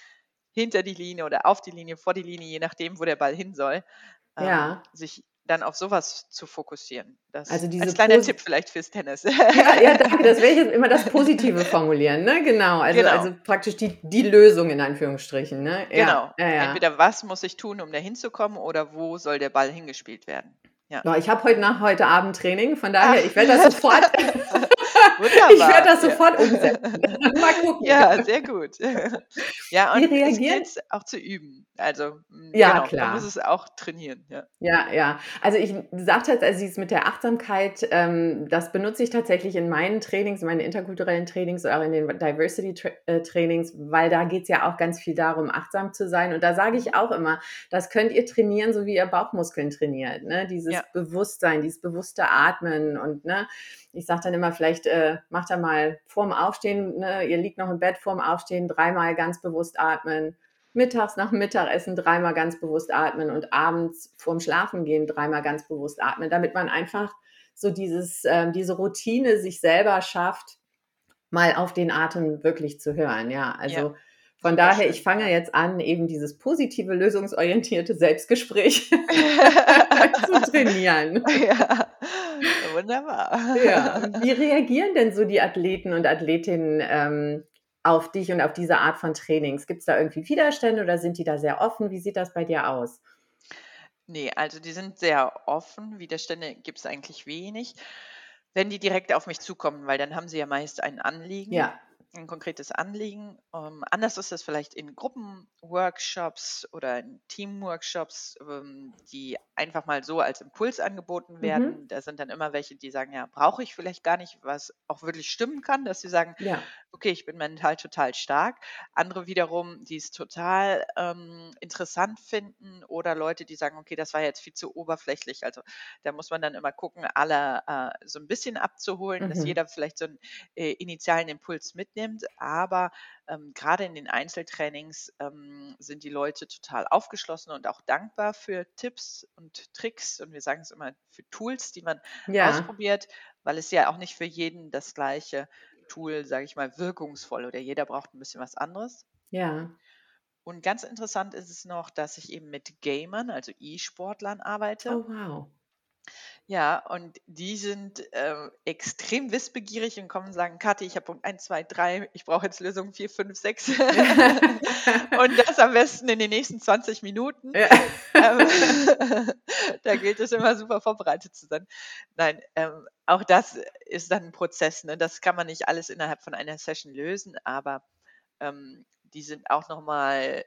C: hinter die Linie oder auf die Linie, vor die Linie, je nachdem, wo der Ball hin soll, ähm, ja. sich dann auf sowas zu fokussieren. Das also diese als kleiner Posi Tipp vielleicht fürs Tennis.
B: Ja, ja (laughs) danke. Das ich jetzt immer das Positive formulieren. Ne? Genau. Also, genau. also praktisch die, die Lösung in Anführungsstrichen. Ne?
C: Ja. Genau. Ja. Entweder was muss ich tun, um da hinzukommen oder wo soll der Ball hingespielt werden.
B: Ja. Ich habe heute nach heute Abend Training, von daher, Ach. ich werde das sofort, (laughs) ich werde das sofort umsetzen. (laughs)
C: Mal gucken. Ja, sehr gut. (laughs) Ja, und es gilt auch zu üben. Also, mm, ja, genau, klar. Man muss es auch trainieren. Ja,
B: ja. ja. Also, ich sagte jetzt, also, mit der Achtsamkeit, ähm, das benutze ich tatsächlich in meinen Trainings, in meinen interkulturellen Trainings oder auch in den Diversity-Trainings, weil da geht es ja auch ganz viel darum, achtsam zu sein. Und da sage ich auch immer, das könnt ihr trainieren, so wie ihr Bauchmuskeln trainiert. Ne? Dieses ja. Bewusstsein, dieses bewusste Atmen und ne, ich sage dann immer, vielleicht äh, macht er mal vorm Aufstehen, ne, ihr liegt noch im Bett vorm Aufstehen, dreimal ganz bewusst atmen, mittags nach Mittagessen dreimal ganz bewusst atmen und abends vorm Schlafengehen dreimal ganz bewusst atmen, damit man einfach so dieses, äh, diese Routine sich selber schafft, mal auf den Atem wirklich zu hören. Ja, also ja. Von daher, ich fange jetzt an, eben dieses positive, lösungsorientierte Selbstgespräch (laughs) zu trainieren. (laughs) Ja, wunderbar. Ja. Wie reagieren denn so die Athleten und Athletinnen ähm, auf dich und auf diese Art von Trainings? Gibt es da irgendwie Widerstände oder sind die da sehr offen? Wie sieht das bei dir aus?
C: Nee, also die sind sehr offen. Widerstände gibt es eigentlich wenig. Wenn die direkt auf mich zukommen, weil dann haben sie ja meist ein Anliegen. Ja ein konkretes Anliegen. Ähm, anders ist das vielleicht in Gruppenworkshops oder in Teamworkshops, ähm, die einfach mal so als Impuls angeboten Mhm. werden. Da sind dann immer welche, die sagen, ja, brauche ich vielleicht gar nicht, was auch wirklich stimmen kann, dass sie sagen, Ja. okay, ich bin mental total stark. Andere wiederum, die es total ähm, interessant finden oder Leute, die sagen, okay, das war jetzt viel zu oberflächlich. Also da muss man dann immer gucken, alle äh, so ein bisschen abzuholen, dass mhm. jeder vielleicht so einen äh, initialen Impuls mitnimmt mitnimmt. Aber ähm, gerade in den Einzeltrainings ähm, sind die Leute total aufgeschlossen und auch dankbar für Tipps und Tricks. Und wir sagen es immer für Tools, die man ja. ausprobiert, weil es ja auch nicht für jeden das gleiche Tool, sage ich mal, wirkungsvoll oder jeder braucht ein bisschen was anderes. Ja. Und ganz interessant ist es noch, dass ich eben mit Gamern, also E-Sportlern arbeite. Oh, wow. Ja, und die sind äh, extrem wissbegierig und kommen und sagen, Kathi, ich habe Punkt 1, 2, 3, ich brauche jetzt Lösung 4, 5, 6. und das am besten in den nächsten 20 Minuten. Ja. Ähm, (laughs) (laughs) da gilt es immer super vorbereitet zu sein. Nein, ähm, auch das ist dann ein Prozess. Ne? Das kann man nicht alles innerhalb von einer Session lösen, aber ähm, die sind auch nochmal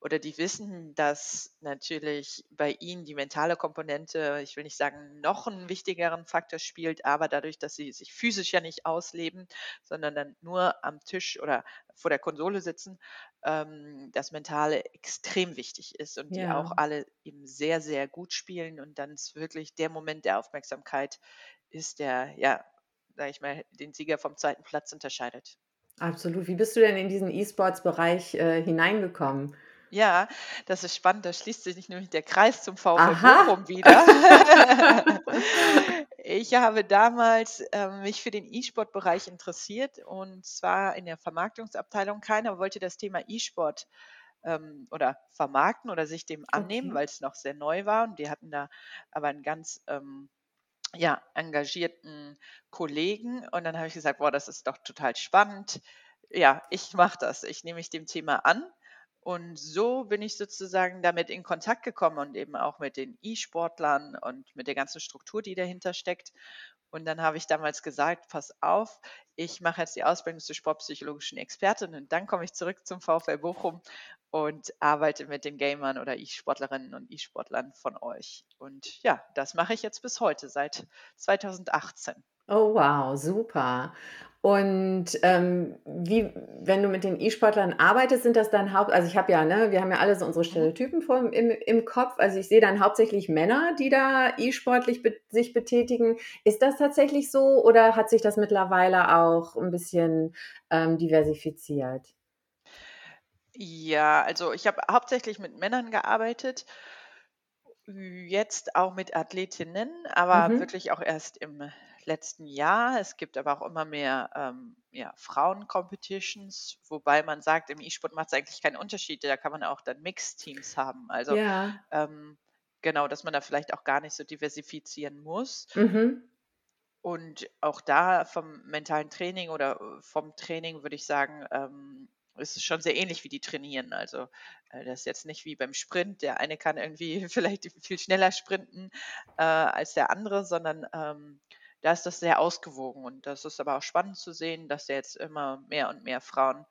C: oder die wissen, dass natürlich bei ihnen die mentale Komponente, ich will nicht sagen, noch einen wichtigeren Faktor spielt, aber dadurch, dass sie sich physisch ja nicht ausleben, sondern dann nur am Tisch oder vor der Konsole sitzen, ähm, das Mentale extrem wichtig ist und die auch alle eben sehr, sehr gut spielen und dann ist wirklich der Moment der Aufmerksamkeit ist, der, ja, sage ich mal, den Sieger vom zweiten Platz unterscheidet.
B: Absolut. Wie bist du denn in diesen E-Sports-Bereich äh, hineingekommen?
C: Ja, das ist spannend. Da schließt sich nämlich der Kreis zum VfL Aha. Bochum wieder. (laughs) ich habe damals äh, mich für den E-Sport-Bereich interessiert und zwar in der Vermarktungsabteilung. Keiner wollte das Thema E-Sport ähm, oder vermarkten oder sich dem annehmen, okay. weil es noch sehr neu war. Und die hatten da aber einen ganz ähm, ja, engagierten Kollegen. Und dann habe ich gesagt, boah, das ist doch total spannend. Ja, ich mache das. Ich nehme mich dem Thema an Und so bin ich sozusagen damit in Kontakt gekommen und eben auch mit den E-Sportlern und mit der ganzen Struktur, die dahinter steckt. Und dann habe ich damals gesagt, pass auf, ich mache jetzt die Ausbildung zur sportpsychologischen Expertin und dann komme ich zurück zum VfL Bochum und arbeite mit den Gamern oder E-Sportlerinnen und E-Sportlern von euch. Und ja, das mache ich jetzt bis heute, seit 2018.
B: Oh wow, super. Und ähm, wie, wenn du mit den E-Sportlern arbeitest, sind das dann haupt, also ich habe ja, ne, wir haben ja alle so unsere mhm. Stereotypen vor, im, im Kopf. Also ich sehe dann hauptsächlich Männer, die da E-sportlich be sich betätigen. Ist das tatsächlich so oder hat sich das mittlerweile auch ein bisschen ähm, diversifiziert?
C: Ja, also ich habe hauptsächlich mit Männern gearbeitet, jetzt auch mit Athletinnen, aber Mhm. wirklich auch erst im letzten Jahr. Es gibt aber auch immer mehr ähm, ja, Frauen-Competitions, wobei man sagt, im E-Sport macht es eigentlich keinen Unterschied. Da kann man auch dann Mixed-Teams haben. Also Ja. ähm, genau, dass man da vielleicht auch gar nicht so diversifizieren muss. Mhm. Und auch da vom mentalen Training oder äh, vom Training würde ich sagen, ähm, es ist schon sehr ähnlich, wie die trainieren. Also äh, das ist jetzt nicht wie beim Sprint. Der eine kann irgendwie (laughs) vielleicht viel schneller sprinten äh, als der andere, sondern ähm, da ist das sehr ausgewogen. Und das ist aber auch spannend zu sehen, dass jetzt immer mehr und mehr Frauen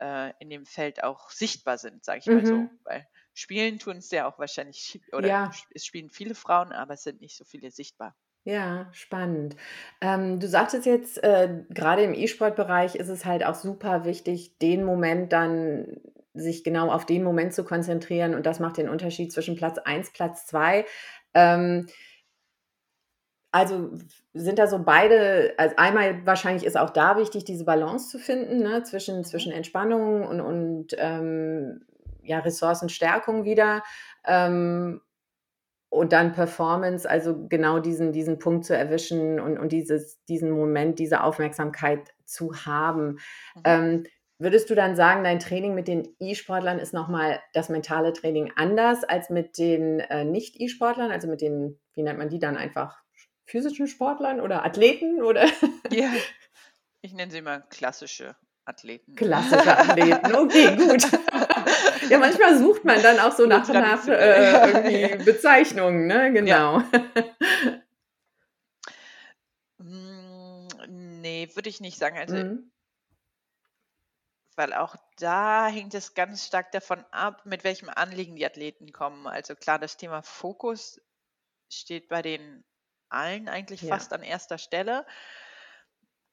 C: äh, in dem Feld auch sichtbar sind, sage ich mal so. Mhm. Weil spielen tun es ja auch wahrscheinlich, (laughs) oder Ja. es spielen viele Frauen, aber es sind nicht so viele sichtbar.
B: Ja, spannend. Ähm, du sagtest jetzt, äh, grade im E-Sport-Bereich ist es halt auch super wichtig, den Moment dann sich genau auf den Moment zu konzentrieren und das macht den Unterschied zwischen Platz 1, Platz 2. Ähm, also sind da so beide, also einmal wahrscheinlich ist auch da wichtig, diese Balance zu finden, ne, zwischen, mhm. zwischen Entspannung und, und ähm, ja, Ressourcenstärkung wieder. Ähm, und dann Performance, also genau diesen, diesen Punkt zu erwischen und, und dieses, diesen Moment, diese Aufmerksamkeit zu haben. Mhm. Ähm, würdest du dann sagen, dein Training mit den E-Sportlern ist nochmal das mentale Training anders als mit den äh, Nicht-E-Sportlern, also mit den, wie nennt man die dann einfach, physischen Sportlern oder Athleten? Oder? (laughs)
C: Ja, ich nenne sie mal klassische Athleten.
B: Klassische Athleten, okay, gut. (laughs) Ja, manchmal sucht man dann auch so nach, nach äh, irgendwie (laughs) Bezeichnungen, ne? Genau. Ja.
C: Hm, nee, würde ich nicht sagen. Also, mhm. weil auch da hängt es ganz stark davon ab, mit welchem Anliegen die Athleten kommen. Also klar, das Thema Fokus steht bei den allen eigentlich Ja. fast an erster Stelle.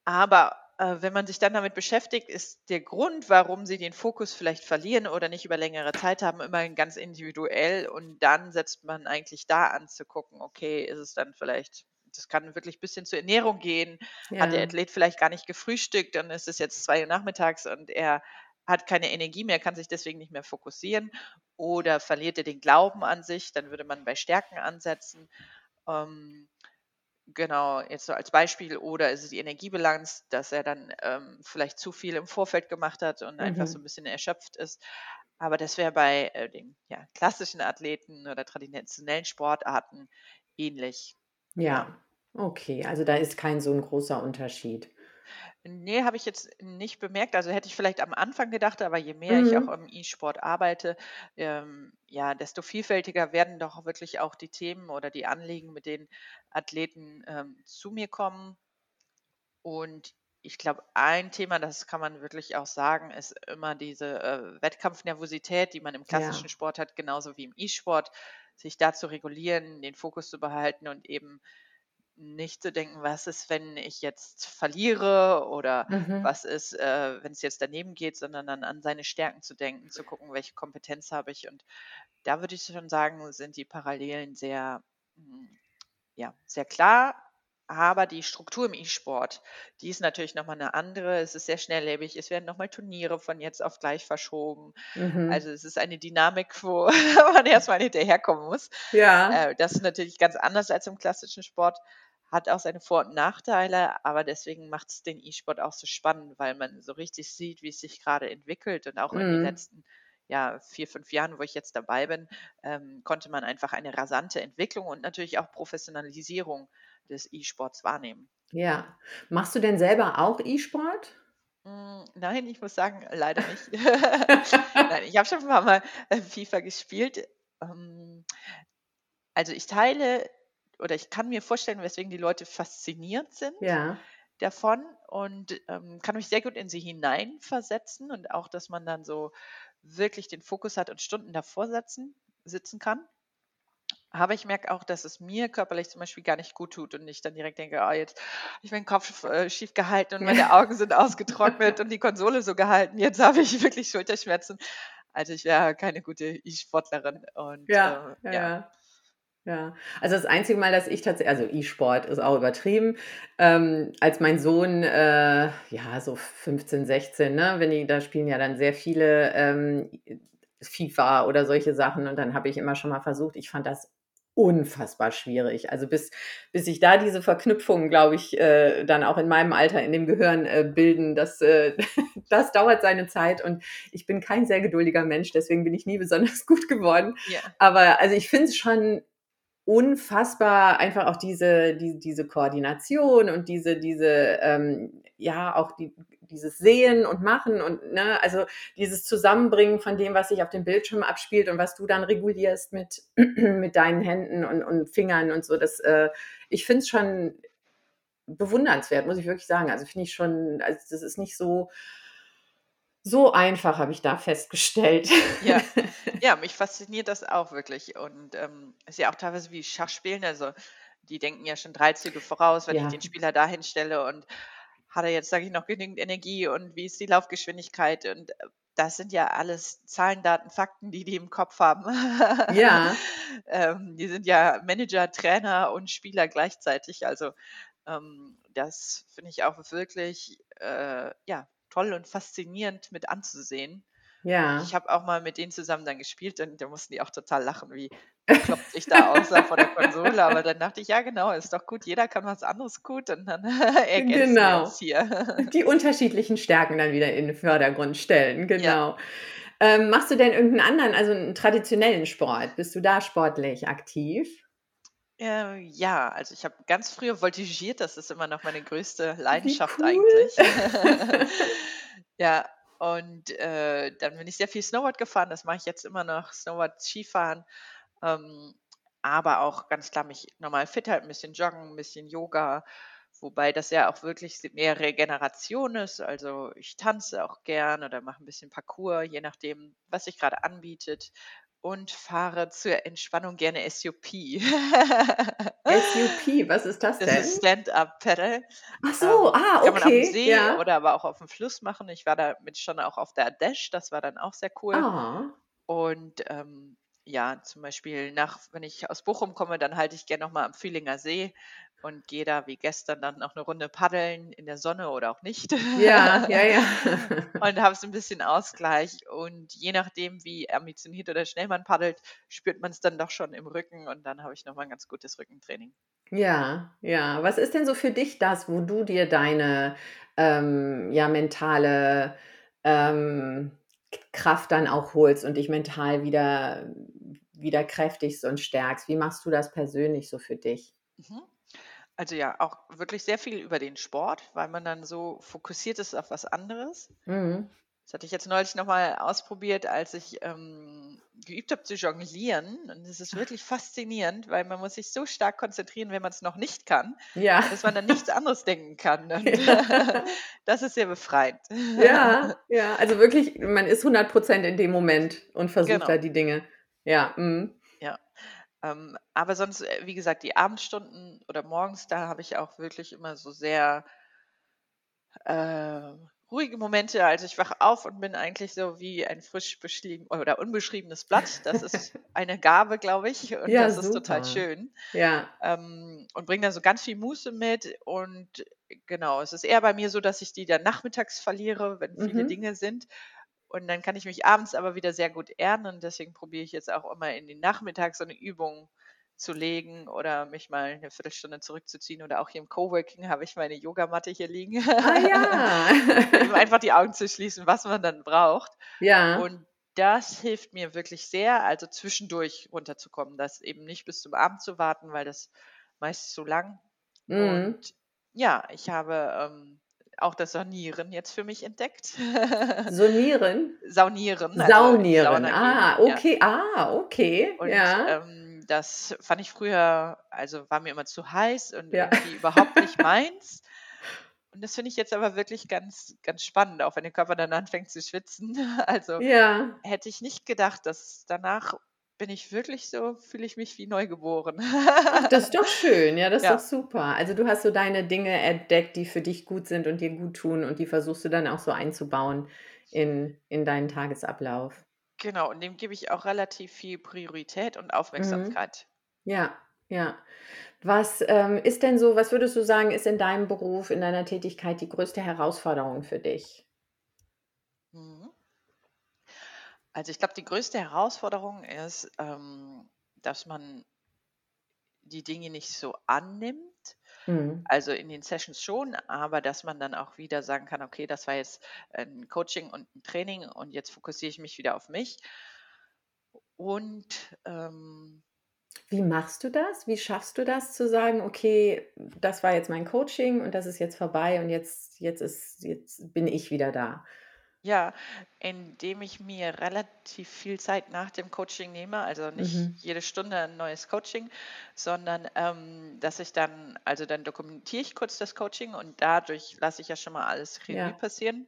C: Aber äh, wenn man sich dann damit beschäftigt, ist der Grund, warum sie den Fokus vielleicht verlieren oder nicht über längere Zeit haben, immer ganz individuell. Und dann setzt man eigentlich da an zu gucken, okay, ist es dann vielleicht, das kann wirklich ein bisschen zur Ernährung gehen. Hat der Athlet vielleicht gar nicht gefrühstückt, dann ist es jetzt zwei Uhr nachmittags und er hat keine Energie mehr, kann sich deswegen nicht mehr fokussieren. Oder verliert er den Glauben an sich, dann würde man bei Stärken ansetzen. Ähm, Genau, jetzt so als Beispiel. Oder ist es die Energiebilanz, dass er dann ähm, vielleicht zu viel im Vorfeld gemacht hat und einfach so mhm. ein bisschen erschöpft ist. Aber das wäre bei äh, den ja, klassischen Athleten oder traditionellen Sportarten ähnlich.
B: Ja, okay. Also da ist kein so ein großer Unterschied.
C: Nee, habe ich jetzt nicht bemerkt. Also hätte ich vielleicht am Anfang gedacht, aber je mehr ich auch mhm. im E-Sport arbeite, ähm, ja, desto vielfältiger werden doch wirklich auch die Themen oder die Anliegen, mit denen Athleten ähm, zu mir kommen. Und ich glaube, ein Thema, das kann man wirklich auch sagen, ist immer diese äh, Wettkampfnervosität, die man im klassischen Ja. Sport hat, genauso wie im E-Sport, sich da zu regulieren, den Fokus zu behalten und eben nicht zu denken, was ist, wenn ich jetzt verliere oder Mhm. was ist, äh, wenn es jetzt daneben geht, sondern dann an seine Stärken zu denken, zu gucken, welche Kompetenz habe ich. Und da würde ich schon sagen, sind die Parallelen sehr, hm, ja, sehr klar. Aber die Struktur im E-Sport, die ist natürlich nochmal eine andere. Es ist sehr schnelllebig. Es werden nochmal Turniere von jetzt auf gleich verschoben. Mhm. Also es ist eine Dynamik, wo (laughs) man erstmal hinterherkommen muss. Ja. Äh, das ist natürlich ganz anders als im klassischen Sport hat auch seine Vor- und Nachteile, aber deswegen macht es den E-Sport auch so spannend, weil man so richtig sieht, wie es sich gerade entwickelt und auch in den mhm. letzten ja, vier, fünf Jahren, wo ich jetzt dabei bin, ähm, konnte man einfach eine rasante Entwicklung und natürlich auch Professionalisierung des E-Sports wahrnehmen.
B: Ja. Machst du denn selber auch E-Sport?
C: Hm, nein, ich muss sagen, leider nicht. (laughs) (laughs) Nein, ich habe schon ein paar Mal, äh, FIFA gespielt. Ähm, also, ich teile oder ich kann mir vorstellen, weswegen die Leute fasziniert sind
B: Ja.
C: davon und, ähm, kann mich sehr gut in sie hineinversetzen und auch, dass man dann so wirklich den Fokus hat und Stunden davor setzen sitzen kann. Aber ich merke auch, dass es mir körperlich zum Beispiel gar nicht gut tut und ich dann direkt denke: „Ah, jetzt habe ich meinen Kopf, äh, schief gehalten und meine Augen sind ausgetrocknet (laughs) und die Konsole so gehalten. Jetzt habe ich wirklich Schulterschmerzen.“ Also, ich wäre keine gute E-Sportlerin und,
B: Ja,
C: äh,
B: ja,
C: ja.
B: Ja. Also, das einzige Mal, dass ich tatsächlich, also, E-Sport ist auch übertrieben, ähm, als mein Sohn, äh, ja, so 15, 16, ne, wenn die da spielen ja dann sehr viele, ähm, FIFA oder solche Sachen und dann habe ich immer schon mal versucht ich fand das unfassbar schwierig. Also, bis bis sich da diese Verknüpfungen, glaube ich, äh, dann auch in meinem Alter in dem Gehirn, äh, bilden, das, äh (laughs) das dauert seine Zeit und ich bin kein sehr geduldiger Mensch, deswegen bin ich nie besonders (laughs) gut geworden.
C: Ja.
B: Aber also, ich finde es schon unfassbar einfach auch diese die diese Koordination und diese diese, ähm ja, auch die dieses Sehen und Machen und, ne, also, dieses Zusammenbringen von dem, was sich auf dem Bildschirm abspielt und was du dann regulierst mit (clears throat) mit deinen Händen und und Fingern und so. Das, äh ich finde es schon bewundernswert, muss ich wirklich sagen. Also, finde ich schon also, das ist nicht so so einfach, habe ich da festgestellt.
C: Ja. (laughs) Ja, mich fasziniert das auch wirklich und, ähm, ist ja auch teilweise wie Schachspielen. Also, die denken ja schon 3 Züge voraus, wenn ich
B: Ja.
C: den Spieler da hinstelle und hat er jetzt, sage ich, noch genügend Energie und wie ist die Laufgeschwindigkeit und, äh, das sind ja alles Zahlen, Daten, Fakten, die die im Kopf haben.
B: Ja. (laughs)
C: Ähm, die sind ja Manager, Trainer und Spieler gleichzeitig. Also, ähm, das finde ich auch wirklich, äh, ja, toll und faszinierend mit anzusehen.
B: Ja.
C: Ich habe auch mal mit denen zusammen dann gespielt und da mussten die auch total lachen, wie bekloppt ich da (laughs) aussah vor der Konsole. Aber dann dachte ich: „Ja, genau, ist doch gut. Jeder kann was anderes gut und dann (laughs) ergänzen wir
B: Genau.
C: uns hier.“ (laughs)
B: Die unterschiedlichen Stärken dann wieder in den Vordergrund stellen,
C: Ja.
B: genau. Ähm, machst du denn irgend 'n anderen also 'n traditionellen Sport? Bist du da sportlich aktiv?
C: Äh, ja, also, ich habe ganz früher voltigiert, das ist immer noch meine größte Leidenschaft
B: cool.
C: eigentlich. (laughs) (laughs) Ja, und, äh, dann bin ich sehr viel Snowboard gefahren, das mache ich jetzt immer noch, Snowboard, Skifahren, ähm, aber auch ganz klar mich normal fit halten, 'n bisschen joggen, 'n bisschen Yoga, wobei das ja auch wirklich mehr Regeneration ist. Also, ich tanze auch gern oder mache 'n bisschen Parkour, je nachdem, was sich grade anbietet und fahre zur Entspannung gerne SUP.
B: SUP, was ist das (laughs)
C: Das ist
B: denn?
C: Stand-up-Paddle.
B: Ach so,
C: Ähm,
B: ah,
C: kann man
B: okay,
C: See
B: ja.
C: oder aber auch auf'm Fluss machen. Ich war damit schon auch auf der Ardèche, das war dann auch sehr cool.
B: Ah.
C: Und, ähm, ja, zum Beispiel nach wenn ich aus Bochum komme, dann halte ich gern noch mal am Vühlinger See und gehe da wie gestern dann noch 'ne Runde paddeln in der Sonne oder auch nicht.
B: Ja, ja, ja. (laughs)
C: Und habe so 'n bisschen Ausgleich und je nachdem, wie ambitioniert oder schnell man paddelt, spürt man's dann doch schon im Rücken und dann habe ich noch mal 'n ganz gutes Rückentraining.
B: Ja, ja. Was ist denn so für dich das, wo du dir deine, ähm, ja, mentale, ähm, Kraft dann auch holst und dich mental wieder wieder kräftigst und stärkst? Wie machst du das persönlich so für dich?
C: Mhm. Also, ja, auch wirklich sehr viel über den Sport, weil man dann so fokussiert ist auf was anderes.
B: Mhm.
C: Das hatte ich jetzt neulich noch mal ausprobiert, als ich, ähm, geübt habe zu jonglieren und es ist wirklich faszinierend, weil man muss sich so stark konzentrieren, wenn man's noch nicht kann,
B: Ja.
C: dass man an nichts anderes denken kann (laughs) und
B: Ja. (laughs)
C: das ist sehr befreiend.
B: Ja, (laughs) ja, also wirklich, man ist 100 % in dem Moment und versucht da
C: Genau.
B: die Dinge. Ja, mhm.
C: Ähm, aber sonst, äh, wie gesagt, die Abendstunden oder morgens, da habe ich auch wirklich immer so sehr äh, ruhige Momente. Also, ich wache auf und bin eigentlich so wie ein frisch beschrieben oder unbeschriebenes Blatt. Das ist (laughs) eine Gabe, glaube ich, und
B: Ja,
C: das ist total
B: super.
C: schön.
B: Ja.
C: Ähm, und bringe da so ganz viel Muße mit und genau, es ist eher bei mir so, dass ich die dann nachmittags verliere, wenn viele
B: Mhm.
C: Dinge sind. Und dann kann ich mich abends aber wieder sehr gut erden und deswegen probiere ich jetzt auch immer in den Nachmittag so 'ne Übung zu legen oder mich mal 'ne Viertelstunde zurückzuziehen oder auch hier im Coworking habe ich meine Yogamatte hier liegen.
B: Ah ja.
C: Eben (laughs) einfach die Augen zu schließen, was man dann braucht.
B: Ja.
C: Und das hilft mir wirklich sehr, also, zwischendurch runterzukommen, das eben nicht bis zum Abend zu warten, weil das meist zu lang.
B: Mhm.
C: Und ja, ich habe, ähm, auch das Sonieren jetzt für mich entdeckt.
B: Sonieren? (laughs)
C: Saunieren.
B: Also Saunieren. Ah, okay. Ja. Ah, okay.
C: Und
B: ja.
C: ähm, das fand ich früher, also war mir immer zu heiß und ja. irgendwie überhaupt nicht (laughs) meins. Und das finde ich jetzt aber wirklich ganz, ganz spannend, auch wenn der Körper dann anfängt zu schwitzen. (laughs) Also
B: ja.
C: hätte ich nicht gedacht, dass danach bin ich wirklich so, fühle ich mich wie neugeboren.
B: Ach, das ist doch schön, ja, das ja. ist doch super. Also du hast so deine Dinge entdeckt, die für dich gut sind und dir gut tun und die versuchst du dann auch so einzubauen in, in deinen Tagesablauf.
C: Genau, und dem gebe ich auch relativ viel Priorität und mhm. Aufmerksamkeit.
B: Mhm. Ja, ja. Was ähm, ist denn so, was würdest du sagen, ist in deinem Beruf, in deiner Tätigkeit die größte Herausforderung für dich?
C: Mhm. Also ich glaube, die größte Herausforderung ist, ähm, dass man die Dinge nicht so annimmt. Mhm. Also in den Sessions schon, aber dass man dann auch wieder sagen kann, okay, das war jetzt ein Coaching und ein Training und jetzt fokussiere ich mich wieder auf mich. Und ähm,
B: wie machst du das? Wie schaffst du das zu sagen, okay, das war jetzt mein Coaching und das ist jetzt vorbei und jetzt, jetzt ist, jetzt bin ich wieder da?
C: Ja, indem ich mir relativ viel Zeit nach dem Coaching nehme, also nicht Mhm. jede Stunde ein neues Coaching, sondern ähm, dass ich dann, also dann dokumentiere ich kurz das Coaching und dadurch lasse ich ja schon mal alles Revue Ja. passieren.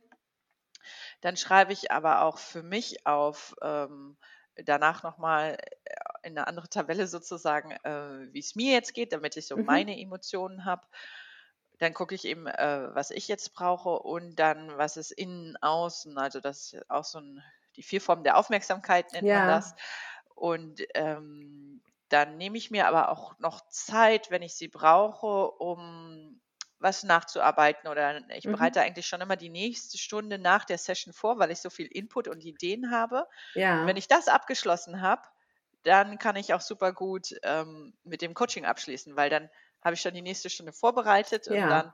C: Dann schreibe ich aber auch für mich auf, ähm, danach nochmal äh, in eine andere Tabelle sozusagen, äh, wie es mir jetzt geht, damit ich so Mhm. meine Emotionen habe. Dann gucke ich eben, äh, was ich jetzt brauche und dann, was ist innen, außen. Also das ist auch so ein, die vier Formen der Aufmerksamkeit nennt man das. Und ähm, dann nehme ich mir aber auch noch Zeit, wenn ich sie brauche, um was nachzuarbeiten oder ich Mhm. bereite eigentlich schon immer die nächste Stunde nach der Session vor, weil ich so viel Input und Ideen habe. Und wenn ich das abgeschlossen habe, dann kann ich auch super gut ähm, mit dem Coaching abschließen, weil dann habe ich schon die nächste Stunde vorbereitet und dann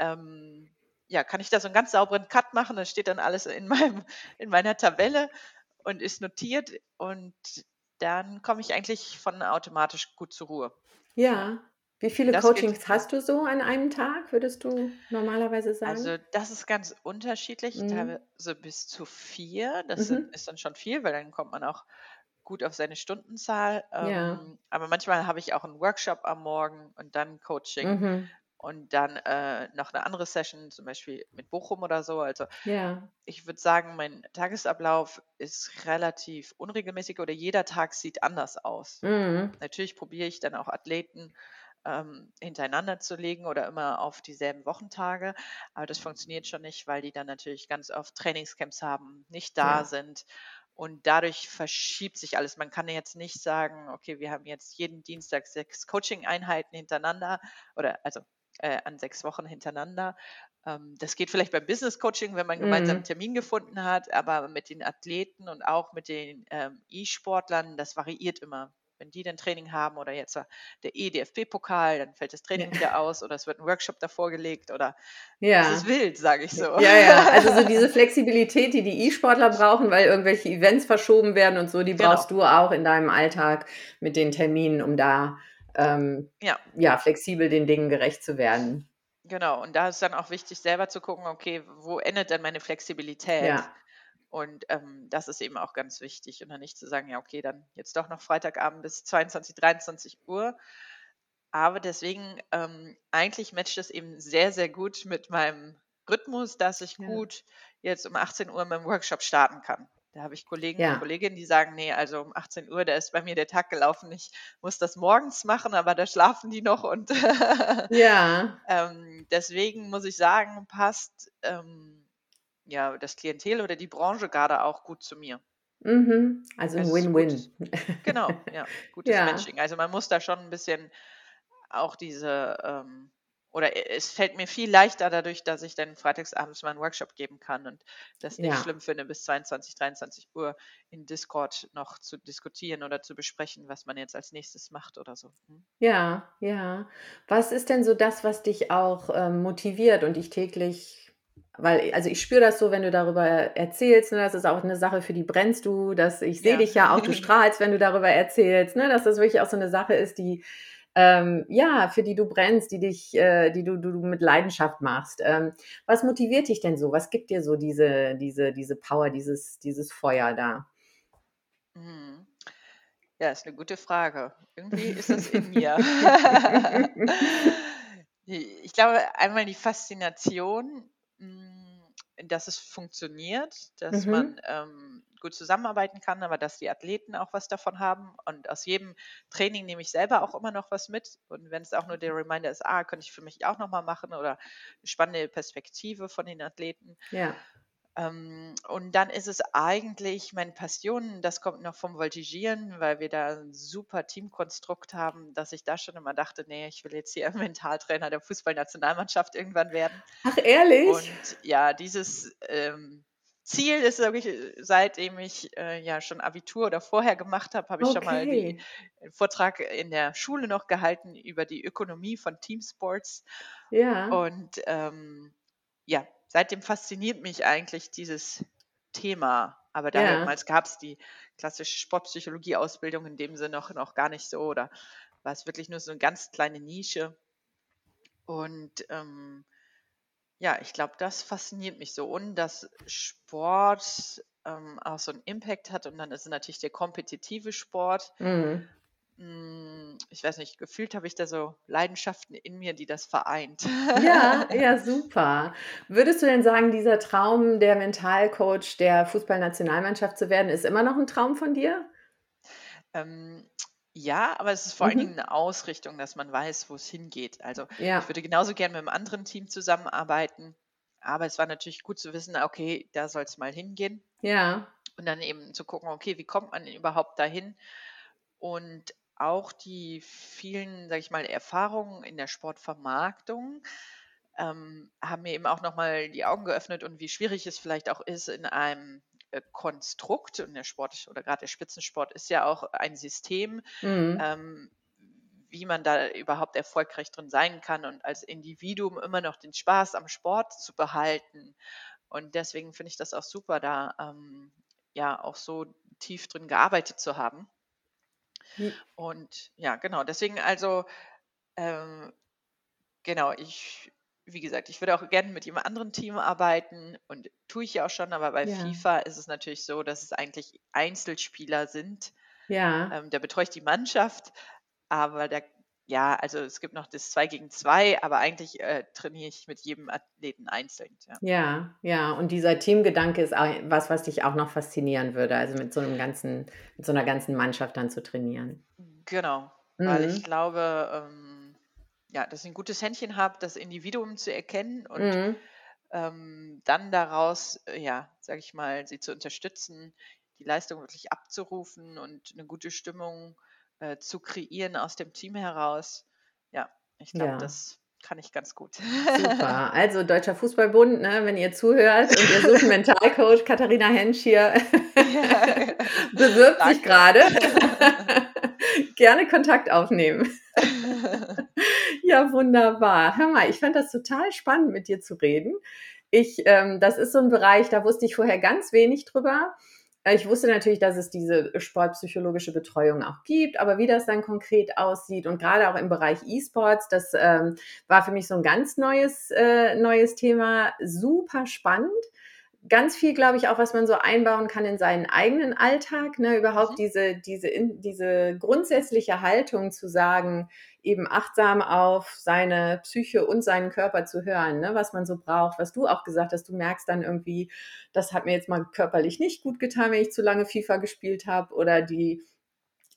C: ähm, ja, kann ich da so einen ganz sauberen Cut machen. Dann steht dann alles in, meinem, in meiner Tabelle und ist notiert und dann komme ich eigentlich von automatisch gut zur Ruhe.
B: Ja. Wie viele Das Coachings hast du so an einem Tag, würdest du normalerweise sagen?
C: Also das ist ganz unterschiedlich, Mhm. teilweise bis zu vier. Das mhm. ist dann schon viel, weil dann kommt man auch gut auf seine Stundenzahl. Ja. Ähm, aber manchmal habe ich auch einen Workshop am Morgen und dann Coaching Mhm. und dann äh, noch eine andere Session, zum Beispiel mit Bochum oder so. Also Ja. ich würde sagen, mein Tagesablauf ist relativ unregelmäßig oder jeder Tag sieht anders aus. Mhm. Natürlich probiere ich dann auch Athleten ähm, hintereinander zu legen oder immer auf dieselben Wochentage. Aber das funktioniert schon nicht, weil die dann natürlich ganz oft Trainingscamps haben, nicht da Ja. sind. Und dadurch verschiebt sich alles. Man kann jetzt nicht sagen, okay, wir haben jetzt jeden Dienstag sechs Coaching-Einheiten hintereinander oder also äh, an sechs Wochen hintereinander. Ähm, das geht vielleicht beim Business Coaching, wenn man gemeinsam einen Mhm. Termin gefunden hat, aber mit den Athleten und auch mit den ähm, E-Sportlern, das variiert immer wenn die dann Training haben oder jetzt der EDFB-Pokal, dann fällt das Training ja. wieder aus oder es wird ein Workshop davor gelegt oder ja. es ist wild, sage ich so.
B: Ja, ja, also so diese (laughs) Flexibilität, die die E-Sportler brauchen, weil irgendwelche Events verschoben werden und so, die genau. brauchst du auch in deinem Alltag mit den Terminen, um da ähm, ja. ja flexibel den Dingen gerecht zu werden.
C: Genau, und da ist dann auch wichtig, selber zu gucken, okay, wo endet denn meine Flexibilität? Ja. Und ähm, das ist eben auch ganz wichtig. Und dann nicht zu sagen, ja, okay, dann jetzt doch noch Freitagabend bis 22, 23 Uhr. Aber deswegen, ähm, eigentlich matcht es eben sehr, sehr gut mit meinem Rhythmus, dass ich ja. gut jetzt um 18 Uhr mit dem Workshop starten kann. Da habe ich Kollegen ja. und Kolleginnen, die sagen, nee, also um 18 Uhr, da ist bei mir der Tag gelaufen. Ich muss das morgens machen, aber da schlafen die noch. Und ja. (laughs) ähm, deswegen muss ich sagen, passt ähm, ja, das Klientel oder die Branche gerade auch gut zu mir.
B: Mhm. Also ein Win-Win.
C: Genau, (laughs) ja, gutes ja. Matching. Also man muss da schon ein bisschen auch diese, ähm, oder es fällt mir viel leichter dadurch, dass ich dann freitagsabends mal einen Workshop geben kann und das nicht ja. schlimm finde, bis 22, 23 Uhr in Discord noch zu diskutieren oder zu besprechen, was man jetzt als nächstes macht oder so. Hm?
B: Ja, ja. Was ist denn so das, was dich auch ähm, motiviert und dich täglich weil, also ich spüre das so, wenn du darüber erzählst, ne, das ist auch eine Sache, für die brennst du, dass ich sehe ja. dich ja auch, du (laughs) strahlst, wenn du darüber erzählst, ne, dass das wirklich auch so eine Sache ist, die ähm, ja, für die du brennst, die dich, äh, die du, du, du mit Leidenschaft machst. Ähm, was motiviert dich denn so? Was gibt dir so diese, diese, diese Power, dieses, dieses Feuer da?
C: Mhm. Ja, ist eine gute Frage. Irgendwie ist das in mir. (laughs) (laughs) Ich glaube, einmal die Faszination, dass es funktioniert, dass Mhm. man, ähm, gut zusammenarbeiten kann, aber dass die Athleten auch was davon haben. Und aus jedem Training nehme ich selber auch immer noch was mit. Und wenn es auch nur der Reminder ist: „Ah, könnte ich für mich auch noch mal machen“ oder 'ne spannende Perspektive von den Athleten.
B: Ja.
C: Ähm, und dann ist es eigentlich meine Passion, das kommt noch vom Voltigieren, weil wir da ein super Teamkonstrukt haben, dass ich da schon immer dachte: „Ne, ich will jetzt hier (laughs) Mentaltrainer der Fußballnationalmannschaft irgendwann werden.“
B: Ach, ehrlich?
C: Und ja, dieses, ähm, Ziel ist wirklich, äh, seitdem ich, äh, ja schon Abitur oder vorher gemacht habe, habe ich schon mal die
B: Okay.
C: Vortrag in der Schule noch gehalten über die Ökonomie von Teamsports.
B: Ja.
C: Und, ähm, ja, seitdem fasziniert mich eigentlich dieses Thema. Aber
B: Ja.
C: damals gab es die klassische Sportpsychologie-Ausbildung in dem Sinne noch noch gar nicht so oder war es wirklich nur so eine ganz kleine Nische. Und, ähm, ja, ich glaube, das fasziniert mich so und dass Sport, ähm, auch so einen Impact hat und dann ist es natürlich der kompetitive Sport.
B: Mhm.
C: Hm, ich weiß nicht, gefühlt habe ich da so Leidenschaften in mir, die das vereint.
B: Ja, (laughs) ja, super. Würdest du denn sagen, dieser Traum, der Mentalcoach der Fußballnationalmannschaft zu werden, ist immer noch ein Traum von dir?
C: Ähm, ja, aber es ist vor allen Dingen
B: Mhm.
C: 'ne Ausrichtung, dass man weiß, wo es hingeht. Also, ich
B: Ja,
C: würde genauso gern mit einem anderen Team zusammenarbeiten, aber es war natürlich gut zu wissen, okay, da soll es mal hingehen
B: ja,
C: und dann eben zu gucken, okay, wie kommt man überhaupt dahin? Und auch die vielen, sage ich mal, Erfahrungen in der Sportvermarktung, ähm, haben mir eben auch noch mal die Augen geöffnet und wie schwierig es vielleicht auch ist in einem, äh, Konstrukt und der Sport oder gerade der Spitzensport ist ja auch ein System,
B: mhm.
C: ähm, wie man da überhaupt erfolgreich drin sein kann und als Individuum immer noch den Spaß am Sport zu behalten. Und deswegen finde ich das auch super, da, ähm, ja, auch so tief drin gearbeitet zu haben.
B: J
C: Und ja, genau, deswegen also, ähm, genau, ich wie gesagt, ich würde auch gerne mit jemand anderen Team arbeiten und tue ich ja auch schon, aber bei
B: ja,
C: FIFA ist es natürlich so, dass es eigentlich Einzelspieler sind.
B: ja.
C: Ähm, da betreue ich die Mannschaft, aber da ja, also es gibt noch das 2 gegen 2, aber eigentlich, äh, trainiere ich mit jedem Athleten einzeln, ja.
B: Ja, ja, und dieser Teamgedanke ist ei was, was dich auch noch faszinieren würde, also mit so 'nem ganzen mit so 'ner ganzen Mannschaft dann zu trainieren.
C: Genau, weil ich
B: Mhm.
C: glaube, ähm, ja, dass ich ein gutes Händchen habe, das Individuum zu erkennen und
B: Mhm.
C: ähm, dann daraus, äh, ja, sage ich mal, sie zu unterstützen, die Leistung wirklich abzurufen und eine gute Stimmung äh, zu kreieren aus dem Team heraus. Ja, ich glaube,
B: Ja,
C: das kann ich ganz gut.
B: super. (laughs) Also, Deutscher Fußballbund, ne, wenn ihr zuhört und ihr sucht (laughs) Mentalcoach, Katharina Hensch hier (laughs) bewirbt sich
C: danke.
B: grade. Gerne Kontakt aufnehmen. Ja, wunderbar. Hör mal, ich fand das total spannend, mit dir zu reden. Ich, ähm, das ist so ein Bereich, da wusste ich vorher ganz wenig drüber. Ich wusste natürlich, dass es diese sportpsychologische Betreuung auch gibt, aber wie das dann konkret aussieht und gerade auch im Bereich E-Sports, das, ähm, war für mich so ein ganz neues äh, neues Thema. Super spannend. Ganz viel, glaube ich, auch, was man so einbauen kann in seinen eigenen Alltag, ne? Überhaupt
C: Mhm.
B: diese diese in diese grundsätzliche Haltung zu sagen, eben achtsam auf seine Psyche und seinen Körper zu hören, ne, was man so braucht. Was du auch gesagt hast, du merkst dann irgendwie, das hat mir jetzt mal körperlich nicht gut getan, wenn ich zu lange FIFA gespielt habe oder die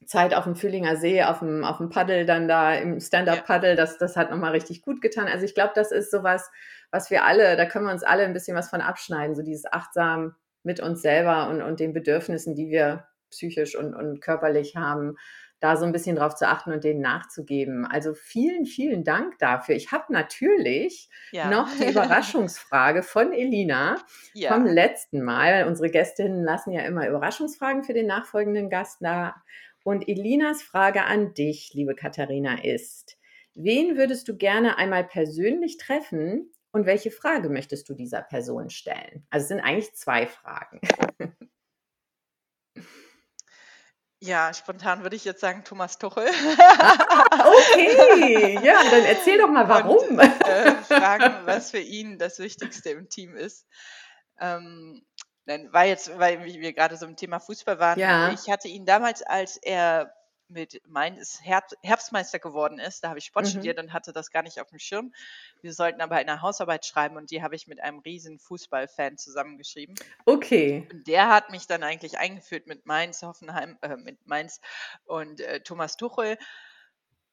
B: Zeit auf dem Fühlinger See, auf dem auf dem Paddel dann da im Stand-up-Paddel, das das hat noch mal richtig gut getan. Also, ich glaube, das ist so was, was wir alle da können wir uns alle 'n bisschen was von abschneiden, so dieses achtsam mit uns selber und und den Bedürfnissen, die wir psychisch und und körperlich haben, da so 'n bisschen drauf zu achten und denen nachzugeben. Also, vielen, vielen Dank dafür. Ich habe natürlich
C: ja,
B: noch die Überraschungsfrage von Elina (laughs) vom
C: ja.
B: letzten Mal. Unsere Gästinnen lassen ja immer Überraschungsfragen für den nachfolgenden Gast da. Und Elinas Frage an dich, liebe Katharina, ist: Wen würdest du gerne einmal persönlich treffen und welche Frage möchtest du dieser Person stellen? Also, es sind eigentlich 2 Fragen. (laughs)
C: Ja, spontan würde ich jetzt sagen Thomas Tuchel.
B: okay, ja, dann erzähl doch mal warum. Und,
C: äh, fragen, was für ihn das Wichtigste im Team ist. Ähm, war jetzt, weil wir gerade so im Thema Fußball waren, ja. ich hatte ihn damals, als er mit Mainz Herbstmeister geworden ist. Da habe ich Sport mhm. studiert und hatte das gar nicht auf dem Schirm. Wir sollten aber eine Hausarbeit schreiben und die habe ich mit einem riesen Fußballfan zusammengeschrieben.
B: Okay.
C: Und der hat mich dann eigentlich eingeführt mit Mainz, Hoffenheim, äh, mit Mainz und äh, Thomas Tuchel.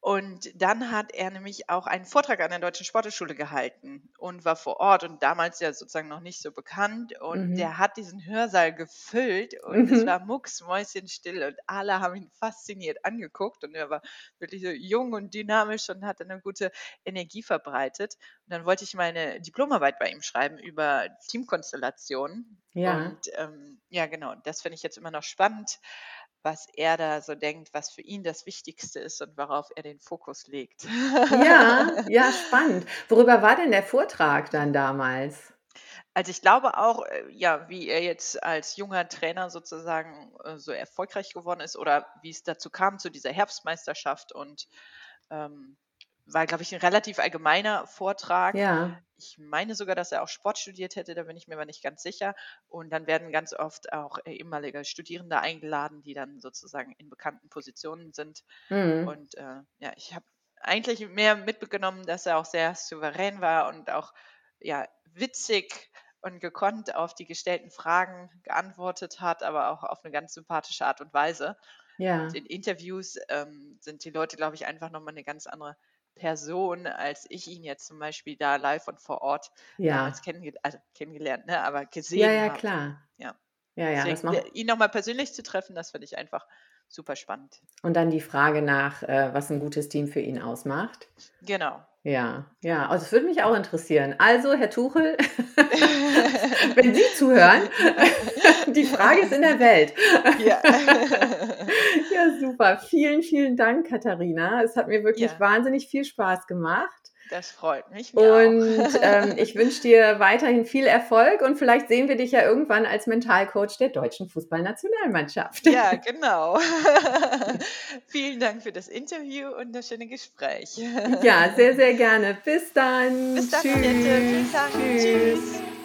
C: Und dann hat er nämlich auch einen Vortrag an der Deutschen Sporteschule gehalten und war vor Ort und damals ja sozusagen noch nicht so bekannt. Und mhm. der hat diesen Hörsaal gefüllt und mhm. es war mucksmäuschenstill und alle haben ihn fasziniert angeguckt. Und er war wirklich so jung und dynamisch und hat eine gute Energie verbreitet. Und dann wollte ich meine Diplomarbeit bei ihm schreiben über Teamkonstellationen. Ja. Und ähm, ja, genau, das finde ich jetzt immer noch spannend was er da so denkt, was für ihn das Wichtigste ist und worauf er den Fokus legt.
B: Ja, ja, (laughs) spannend. Worüber war denn der Vortrag dann damals?
C: Also ich glaube auch, äh, ja, wie er jetzt als junger Trainer sozusagen äh, so erfolgreich geworden ist oder wie es dazu kam zu dieser Herbstmeisterschaft und ähm, war, glaube ich, ein relativ allgemeiner Vortrag.
B: Ja.
C: Ich meine sogar, dass er auch Sport studiert hätte, da bin ich mir aber nicht ganz sicher. Und dann werden ganz oft auch ehemalige Studierende eingeladen, die dann sozusagen in bekannten Positionen sind. Mhm. Und äh, ja, ich habe eigentlich mehr mitgenommen, dass er auch sehr souverän war und auch ja, witzig und gekonnt auf die gestellten Fragen geantwortet hat, aber auch auf eine ganz sympathische Art und Weise.
B: Ja.
C: Und in Interviews ähm, sind die Leute, glaube ich, einfach nochmal eine ganz andere Person, als ich ihn jetzt zum Beispiel da live und vor Ort
B: ja.
C: damals kennenge also kennengelernt, ne, aber gesehen habe.
B: Ja,
C: ja,
B: habe. klar.
C: Ja.
B: Ja, ja,
C: Deswegen, macht... ihn nochmal persönlich zu treffen, das finde ich einfach super spannend.
B: Und dann die Frage nach, äh, was ein gutes Team für ihn ausmacht.
C: Genau.
B: Ja, ja, also es würde mich auch interessieren. Also, Herr Tuchel, (laughs) wenn Sie zuhören, (laughs) die Frage ist in der Welt.
C: Ja. (laughs)
B: ja, super. Vielen, vielen Dank, Katharina. Es hat mir wirklich ja. wahnsinnig viel Spaß gemacht.
C: Das freut mich.
B: und ähm, ich wünsche dir weiterhin viel Erfolg und vielleicht sehen wir dich ja irgendwann als Mentalcoach der deutschen Fußballnationalmannschaft.
C: Ja, (laughs) genau. (laughs) Vielen Dank für das Interview und das schöne Gespräch.
B: ja, sehr, sehr gerne. Bis dann.
C: Bis dann, Tschüss. Bis dann. Tschüss.